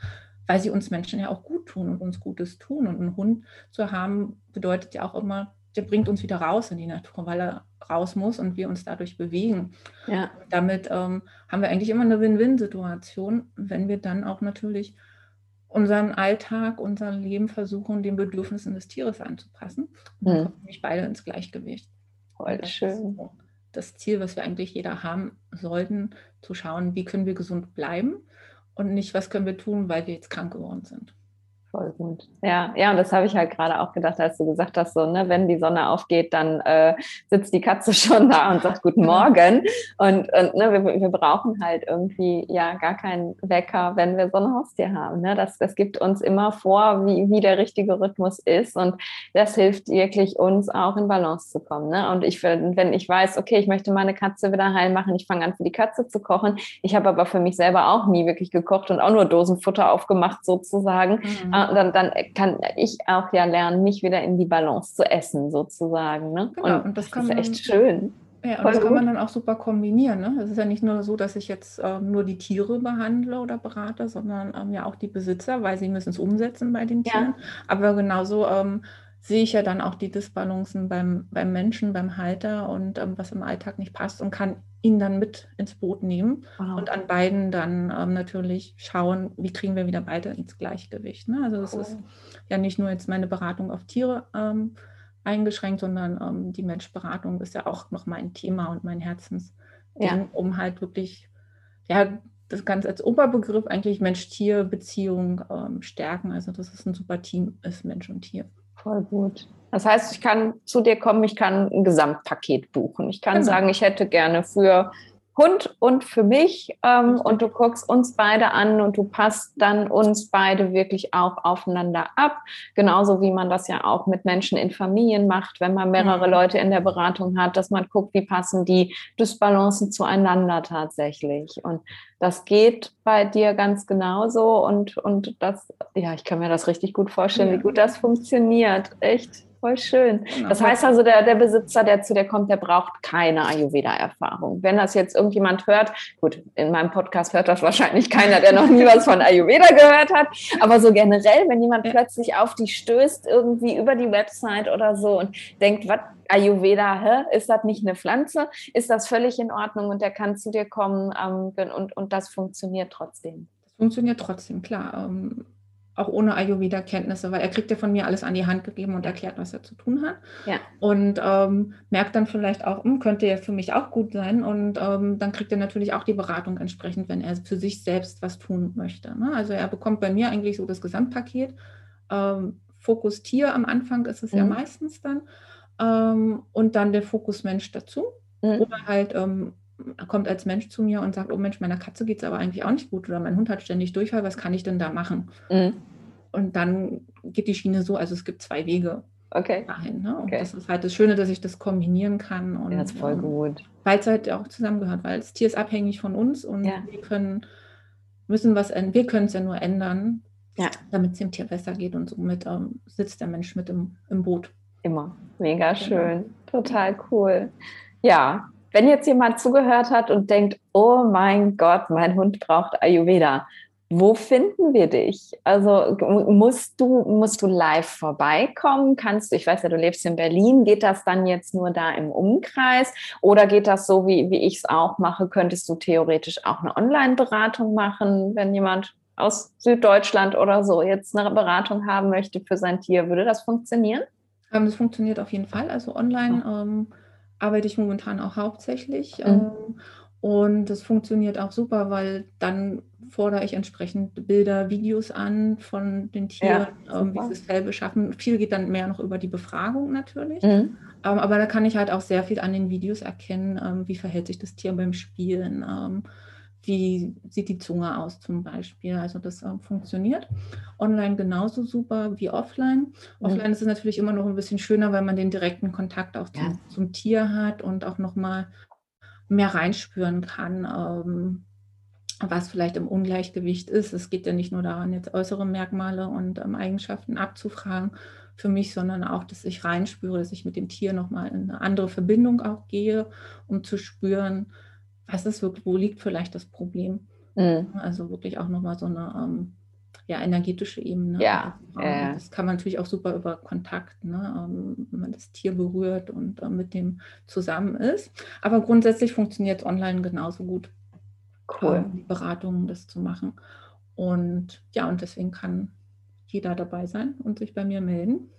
weil sie uns Menschen ja auch gut tun und uns Gutes tun. Und einen Hund zu haben, bedeutet ja auch immer, der bringt uns wieder raus in die Natur, weil er raus muss und wir uns dadurch bewegen. Ja. Damit ähm, haben wir eigentlich immer eine Win-Win-Situation, wenn wir dann auch natürlich unseren Alltag, unser Leben versuchen, den Bedürfnissen des Tieres anzupassen. Und dann mhm. kommen nämlich beide ins Gleichgewicht. Voll schön. So das Ziel, was wir eigentlich jeder haben sollten, zu schauen, wie können wir gesund bleiben und nicht, was können wir tun, weil wir jetzt krank geworden sind. Voll gut. Ja, ja, und das habe ich halt gerade auch gedacht, als du gesagt hast, so, ne, wenn die Sonne aufgeht, dann äh, sitzt die Katze schon da und sagt Guten genau. Morgen. Und, und ne, wir, wir brauchen halt irgendwie ja gar keinen Wecker, wenn wir so ein Haustier haben. Ne? Das, das gibt uns immer vor, wie, wie der richtige Rhythmus ist. Und das hilft wirklich uns auch in Balance zu kommen. Ne? Und ich, wenn ich weiß, okay, ich möchte meine Katze wieder heil machen, ich fange an für die Katze zu kochen. Ich habe aber für mich selber auch nie wirklich gekocht und auch nur Dosenfutter aufgemacht sozusagen. Mhm dann, dann kann ich auch ja lernen, mich wieder in die Balance zu essen, sozusagen. Ne? Genau, und, und das, das ist echt schön. Ja, und Voll das gut. kann man dann auch super kombinieren. Ne? Es ist ja nicht nur so, dass ich jetzt ähm, nur die Tiere behandle oder berate, sondern ähm, ja auch die Besitzer, weil sie müssen es umsetzen bei den Tieren. Ja. Aber genauso ähm, sehe ich ja dann auch die Disbalancen beim, beim Menschen, beim Halter und ähm, was im Alltag nicht passt und kann ihn dann mit ins Boot nehmen wow. und an beiden dann ähm, natürlich schauen, wie kriegen wir wieder beide ins Gleichgewicht. Ne? Also es cool. ist ja nicht nur jetzt meine Beratung auf Tiere ähm, eingeschränkt, sondern ähm, die Menschberatung ist ja auch noch mein Thema und mein Herzensding, ja. um halt wirklich, ja, das Ganze als Oberbegriff eigentlich Mensch-Tier-Beziehung ähm, stärken. Also dass es ein super Team ist, Mensch und Tier. Voll gut. Das heißt, ich kann zu dir kommen, ich kann ein Gesamtpaket buchen. Ich kann genau. sagen, ich hätte gerne für Hund und für mich ähm, und du guckst uns beide an und du passt dann uns beide wirklich auch aufeinander ab. Genauso wie man das ja auch mit Menschen in Familien macht, wenn man mehrere mhm. Leute in der Beratung hat, dass man guckt, wie passen die Dysbalancen zueinander tatsächlich. Und das geht bei dir ganz genauso und, und das, ja, ich kann mir das richtig gut vorstellen, ja. wie gut das funktioniert. Echt voll schön. Genau. Das heißt also, der, der Besitzer, der zu dir kommt, der braucht keine Ayurveda-Erfahrung. Wenn das jetzt irgendjemand hört, gut, in meinem Podcast hört das wahrscheinlich keiner, der noch nie was von Ayurveda gehört hat, aber so generell, wenn jemand plötzlich auf die stößt, irgendwie über die Website oder so und denkt, was, Ayurveda, hä? ist das nicht eine Pflanze? Ist das völlig in Ordnung und der kann zu dir kommen ähm, und, und das funktioniert trotzdem? Das funktioniert trotzdem, klar. Ähm, auch ohne Ayurveda-Kenntnisse, weil er kriegt ja von mir alles an die Hand gegeben und erklärt, was er zu tun hat. Ja. Und ähm, merkt dann vielleicht auch, hm, könnte ja für mich auch gut sein. Und ähm, dann kriegt er natürlich auch die Beratung entsprechend, wenn er für sich selbst was tun möchte. Ne? Also er bekommt bei mir eigentlich so das Gesamtpaket. Ähm, Fokus Tier am Anfang ist es mhm. ja meistens dann. Ähm, und dann der Fokus Mensch dazu. Mhm. Oder halt ähm, kommt als Mensch zu mir und sagt, oh Mensch, meiner Katze geht es aber eigentlich auch nicht gut oder mein Hund hat ständig Durchfall, was kann ich denn da machen? Mhm. Und dann geht die Schiene so, also es gibt zwei Wege okay. dahin. Ne? Und okay. das ist halt das Schöne, dass ich das kombinieren kann. Und, ja, das ist voll ähm, gut. Weil es halt auch zusammengehört, weil das Tier ist abhängig von uns und ja. wir können müssen was wir können es ja nur ändern, ja. damit es dem Tier besser geht und somit ähm, sitzt der Mensch mit im, im Boot. Immer. Mega genau. schön. Total cool. Ja, wenn jetzt jemand zugehört hat und denkt, oh mein Gott, mein Hund braucht Ayurveda, wo finden wir dich? Also musst du, musst du live vorbeikommen? Kannst du, ich weiß ja, du lebst in Berlin, geht das dann jetzt nur da im Umkreis oder geht das so, wie, wie ich es auch mache? Könntest du theoretisch auch eine Online-Beratung machen, wenn jemand aus Süddeutschland oder so jetzt eine Beratung haben möchte für sein Tier? Würde das funktionieren? Ähm, das funktioniert auf jeden Fall. Also online ähm, arbeite ich momentan auch hauptsächlich. Mhm. Ähm, und das funktioniert auch super, weil dann fordere ich entsprechend Bilder, Videos an von den Tieren, ja, ähm, wie sie das Fell beschaffen. Viel geht dann mehr noch über die Befragung natürlich. Mhm. Ähm, aber da kann ich halt auch sehr viel an den Videos erkennen, ähm, wie verhält sich das Tier beim Spielen, ähm, wie sieht die Zunge aus zum Beispiel. Also das äh, funktioniert. Online genauso super wie offline. Mhm. Offline ist es natürlich immer noch ein bisschen schöner, weil man den direkten Kontakt auch zum, ja. zum Tier hat und auch nochmal mehr reinspüren kann, ähm, was vielleicht im Ungleichgewicht ist. Es geht ja nicht nur daran, jetzt äußere Merkmale und ähm, Eigenschaften abzufragen für mich, sondern auch, dass ich reinspüre, dass ich mit dem Tier nochmal in eine andere Verbindung auch gehe, um zu spüren, was ist wirklich, wo liegt vielleicht das Problem. Mhm. Also wirklich auch nochmal so eine ähm, ja, energetische Ebene. Ja. Äh. Das kann man natürlich auch super über Kontakt, ne? Ähm, wenn man das Tier berührt und äh, mit dem zusammen ist. Aber grundsätzlich funktioniert es online genauso gut. Cool. Ähm, die Beratungen, das zu machen. Und ja, und deswegen kann jeder dabei sein und sich bei mir melden.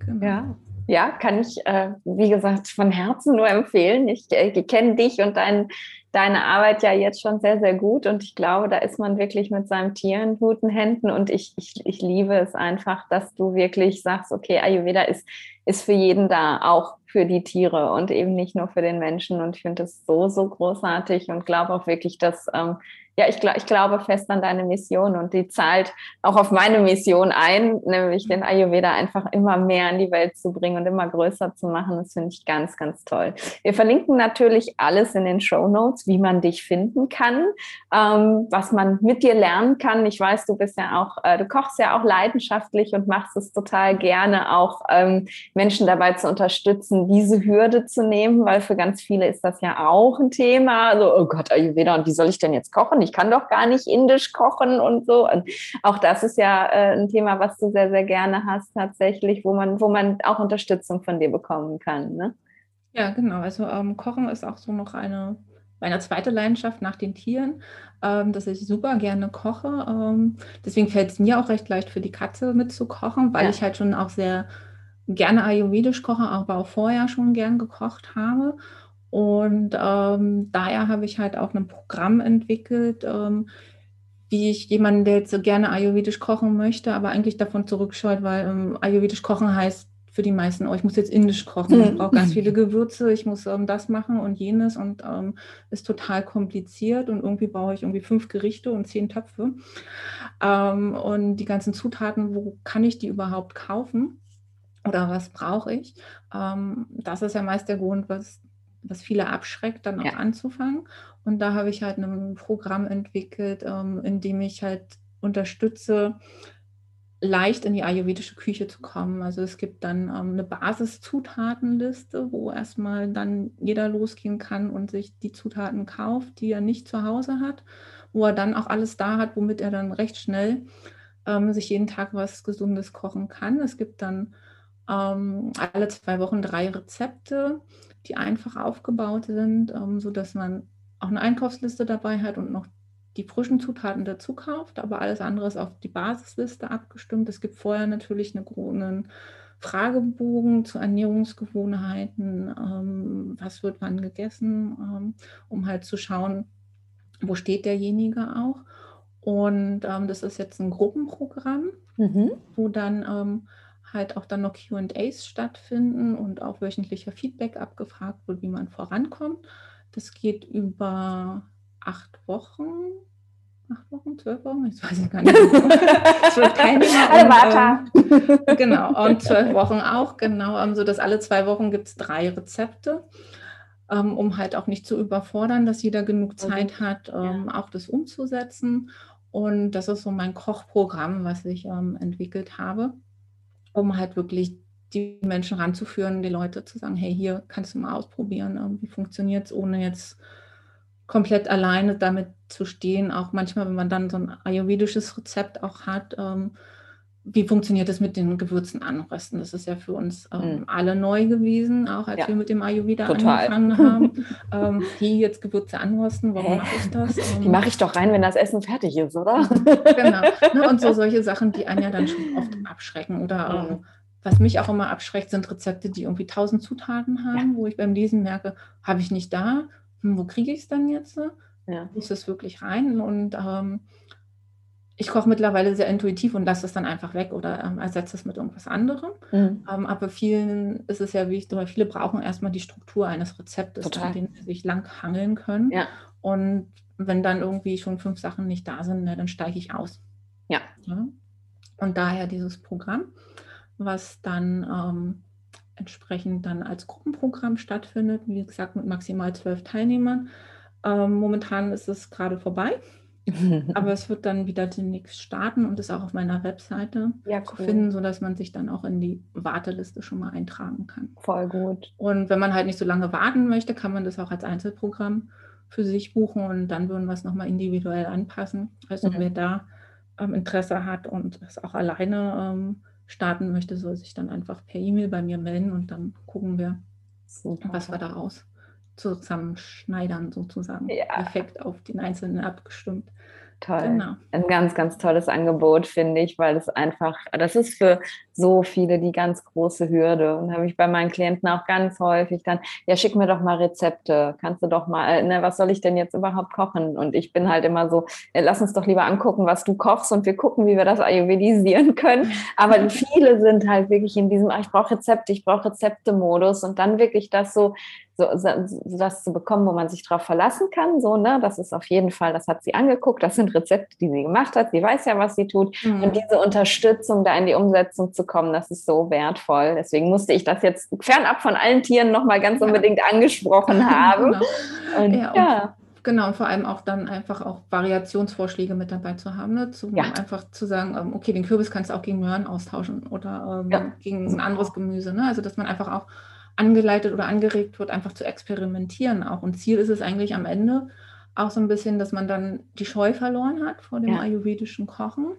Genau. Ja. Ja, kann ich, äh, wie gesagt, von Herzen nur empfehlen. Ich äh, kenne dich und dein, deine Arbeit ja jetzt schon sehr, sehr gut und ich glaube, da ist man wirklich mit seinem Tier in guten Händen und ich, ich, ich liebe es einfach, dass du wirklich sagst, okay, Ayurveda ist, ist für jeden da, auch für die Tiere und eben nicht nur für den Menschen und ich finde das so, so großartig und glaube auch wirklich, dass ähm, ja, ich, ich glaube fest an deine Mission und die zahlt auch auf meine Mission ein, nämlich den Ayurveda einfach immer mehr in die Welt zu bringen und immer größer zu machen. Das finde ich ganz, ganz toll. Wir verlinken natürlich alles in den Show Notes, wie man dich finden kann, ähm, was man mit dir lernen kann. Ich weiß, du bist ja auch, äh, du kochst ja auch leidenschaftlich und machst es total gerne, auch ähm, Menschen dabei zu unterstützen, diese Hürde zu nehmen, weil für ganz viele ist das ja auch ein Thema. Also, oh Gott, Ayurveda, und wie soll ich denn jetzt kochen? Ich kann doch gar nicht indisch kochen und so. Und auch das ist ja äh, ein Thema, was du sehr, sehr gerne hast tatsächlich, wo man, wo man auch Unterstützung von dir bekommen kann. Ne? Ja, genau. Also ähm, Kochen ist auch so noch eine meine zweite Leidenschaft nach den Tieren, ähm, dass ich super gerne koche. Ähm, deswegen fällt es mir auch recht leicht für die Katze mitzukochen, weil ja. ich halt schon auch sehr gerne ayurvedisch koche, aber auch vorher schon gern gekocht habe. Und ähm, daher habe ich halt auch ein Programm entwickelt, ähm, wie ich jemanden, der jetzt so gerne ayurvedisch kochen möchte, aber eigentlich davon zurückscheut, weil ähm, ayurvedisch kochen heißt für die meisten, oh, ich muss jetzt indisch kochen, ich brauche ganz viele Gewürze, ich muss ähm, das machen und jenes und ähm, ist total kompliziert und irgendwie brauche ich irgendwie fünf Gerichte und zehn Töpfe. Ähm, und die ganzen Zutaten, wo kann ich die überhaupt kaufen? Oder was brauche ich? Das ist ja meist der Grund, was was viele abschreckt, dann auch ja. anzufangen. Und da habe ich halt ein Programm entwickelt, ähm, in dem ich halt unterstütze, leicht in die ayurvedische Küche zu kommen. Also es gibt dann ähm, eine Basiszutatenliste, wo erstmal dann jeder losgehen kann und sich die Zutaten kauft, die er nicht zu Hause hat, wo er dann auch alles da hat, womit er dann recht schnell ähm, sich jeden Tag was Gesundes kochen kann. Es gibt dann ähm, alle zwei Wochen drei Rezepte, die einfach aufgebaut sind, ähm, sodass man auch eine Einkaufsliste dabei hat und noch die frischen Zutaten dazu kauft, aber alles andere ist auf die Basisliste abgestimmt. Es gibt vorher natürlich eine, einen Fragebogen zu Ernährungsgewohnheiten, ähm, was wird wann gegessen, ähm, um halt zu schauen, wo steht derjenige auch. Und ähm, das ist jetzt ein Gruppenprogramm, mhm. wo dann ähm, halt auch dann noch QAs stattfinden und auch wöchentlicher Feedback abgefragt wird, wie man vorankommt. Das geht über acht Wochen, acht Wochen, zwölf Wochen, ich weiß gar nicht. es wird keiner. Ähm, genau, und zwölf Wochen auch, genau. Um, so dass alle zwei Wochen gibt es drei Rezepte, ähm, um halt auch nicht zu überfordern, dass jeder genug Zeit hat, ähm, ja. auch das umzusetzen. Und das ist so mein Kochprogramm, was ich ähm, entwickelt habe um halt wirklich die Menschen ranzuführen, die Leute zu sagen, hey, hier kannst du mal ausprobieren, wie funktioniert es, ohne jetzt komplett alleine damit zu stehen. Auch manchmal, wenn man dann so ein ayurvedisches Rezept auch hat, ähm, wie funktioniert es mit den Gewürzen anrösten? Das ist ja für uns ähm, mhm. alle neu gewesen, auch als ja. wir mit dem Ayurveda Total. angefangen haben. ähm, die jetzt Gewürze anrösten, warum mache ich das? Ähm, die mache ich doch rein, wenn das Essen fertig ist, oder? genau. Ne, und so solche Sachen, die einen ja dann schon oft abschrecken. Oder mhm. was mich auch immer abschreckt, sind Rezepte, die irgendwie tausend Zutaten haben, ja. wo ich beim Lesen merke, habe ich nicht da, hm, wo kriege ich es dann jetzt? Ja. Muss es wirklich rein? Und ähm, ich koche mittlerweile sehr intuitiv und lasse es dann einfach weg oder ähm, ersetze es mit irgendwas anderem. Mhm. Ähm, aber vielen ist es ja wichtig, oder viele brauchen erstmal die Struktur eines Rezeptes, Total. an denen sie sich lang hangeln können. Ja. Und wenn dann irgendwie schon fünf Sachen nicht da sind, ne, dann steige ich aus. Ja. ja. Und daher dieses Programm, was dann ähm, entsprechend dann als Gruppenprogramm stattfindet, wie gesagt, mit maximal zwölf Teilnehmern. Ähm, momentan ist es gerade vorbei. Aber es wird dann wieder demnächst starten und ist auch auf meiner Webseite ja, cool. zu finden, sodass man sich dann auch in die Warteliste schon mal eintragen kann. Voll gut. Und wenn man halt nicht so lange warten möchte, kann man das auch als Einzelprogramm für sich buchen und dann würden wir es nochmal individuell anpassen. Also mhm. wer da ähm, Interesse hat und es auch alleine ähm, starten möchte, soll sich dann einfach per E-Mail bei mir melden und dann gucken wir, Super. was wir daraus zusammenschneidern sozusagen. Ja. Perfekt auf den Einzelnen abgestimmt. Toll. Genau. Ein ganz, ganz tolles Angebot, finde ich, weil es einfach, das ist für so viele die ganz große Hürde. Und habe ich bei meinen Klienten auch ganz häufig dann, ja, schick mir doch mal Rezepte. Kannst du doch mal, ne, was soll ich denn jetzt überhaupt kochen? Und ich bin halt immer so, lass uns doch lieber angucken, was du kochst und wir gucken, wie wir das ayurvedisieren können. Aber viele sind halt wirklich in diesem, ah, ich brauche Rezepte, ich brauche Rezepte-Modus und dann wirklich das so so, so das zu bekommen, wo man sich drauf verlassen kann. So, ne, das ist auf jeden Fall, das hat sie angeguckt, das sind Rezepte, die sie gemacht hat, sie weiß ja, was sie tut. Mhm. Und diese Unterstützung da in die Umsetzung zu kommen, das ist so wertvoll. Deswegen musste ich das jetzt fernab von allen Tieren nochmal ganz unbedingt angesprochen haben. genau. Und, ja, ja. Genau, und vor allem auch dann einfach auch Variationsvorschläge mit dabei zu haben, ne? zu, ja. einfach zu sagen, ähm, okay, den Kürbis kannst du auch gegen Möhren austauschen oder ähm, ja. gegen ein anderes Gemüse. Ne? Also dass man einfach auch angeleitet oder angeregt wird, einfach zu experimentieren auch. Und Ziel ist es eigentlich am Ende auch so ein bisschen, dass man dann die Scheu verloren hat vor dem ja. ayurvedischen Kochen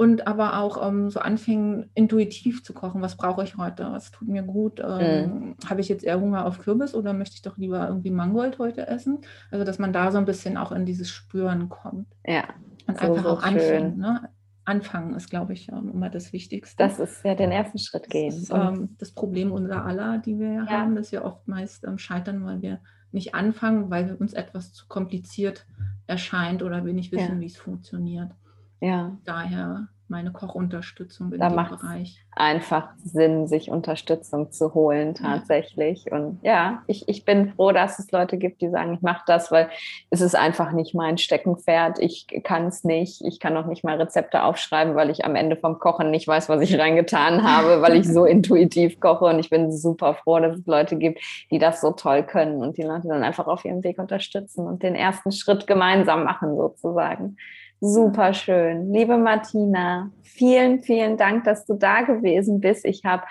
und aber auch ähm, so anfing, intuitiv zu kochen. Was brauche ich heute? Was tut mir gut? Ähm, mhm. Habe ich jetzt eher Hunger auf Kürbis oder möchte ich doch lieber irgendwie Mangold heute essen? Also, dass man da so ein bisschen auch in dieses Spüren kommt. Ja. Und so, einfach so auch anfängt. Ne? Anfangen ist, glaube ich, ähm, immer das Wichtigste. Das ist ja den ersten Schritt gehen. Das, ist, ähm, das Problem unserer aller, die wir ja. haben, dass wir oft meist ähm, scheitern, weil wir nicht anfangen, weil uns etwas zu kompliziert erscheint oder wir nicht wissen, ja. wie es funktioniert. Ja. Daher meine Kochunterstützung in da dem Bereich. Einfach Sinn, sich Unterstützung zu holen tatsächlich. Ja. Und ja, ich, ich bin froh, dass es Leute gibt, die sagen, ich mache das, weil es ist einfach nicht mein Steckenpferd. Ich kann es nicht. Ich kann auch nicht mal Rezepte aufschreiben, weil ich am Ende vom Kochen nicht weiß, was ich reingetan habe, weil ich so intuitiv koche. Und ich bin super froh, dass es Leute gibt, die das so toll können und die Leute dann einfach auf ihrem Weg unterstützen und den ersten Schritt gemeinsam machen sozusagen. Super schön. Liebe Martina, vielen, vielen Dank, dass du da gewesen bist. Ich habe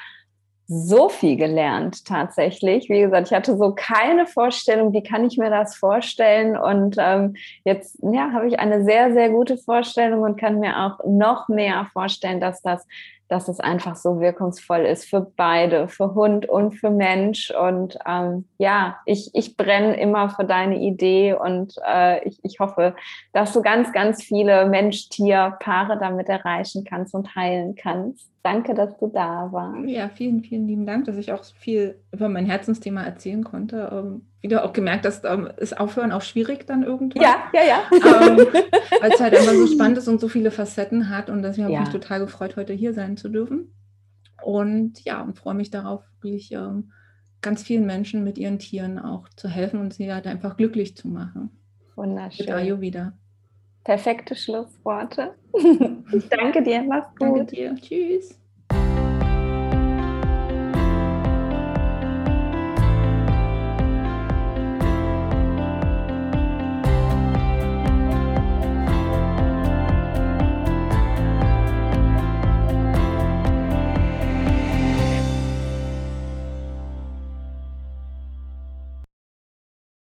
so viel gelernt tatsächlich. Wie gesagt, ich hatte so keine Vorstellung, wie kann ich mir das vorstellen. Und ähm, jetzt ja, habe ich eine sehr, sehr gute Vorstellung und kann mir auch noch mehr vorstellen, dass das dass es einfach so wirkungsvoll ist für beide, für Hund und für Mensch. Und ähm, ja, ich, ich brenne immer für deine Idee und äh, ich, ich hoffe, dass du ganz, ganz viele Mensch-Tier-Paare damit erreichen kannst und heilen kannst. Danke, dass du da warst. Ja, vielen, vielen lieben Dank, dass ich auch viel über mein Herzensthema erzählen konnte. Ähm, wieder auch gemerkt, dass ähm, ist Aufhören auch schwierig dann irgendwann. Ja, ja, ja. Ähm, Weil es halt einfach so spannend ist und so viele Facetten hat. Und deswegen ja. habe ich mich total gefreut, heute hier sein zu dürfen. Und ja, und freue mich darauf, wirklich ähm, ganz vielen Menschen mit ihren Tieren auch zu helfen und sie halt einfach glücklich zu machen. Wunderschön. Mit Ayurveda. Perfekte Schlussworte. ich danke dir. Mach's gut. Danke dir. Tschüss.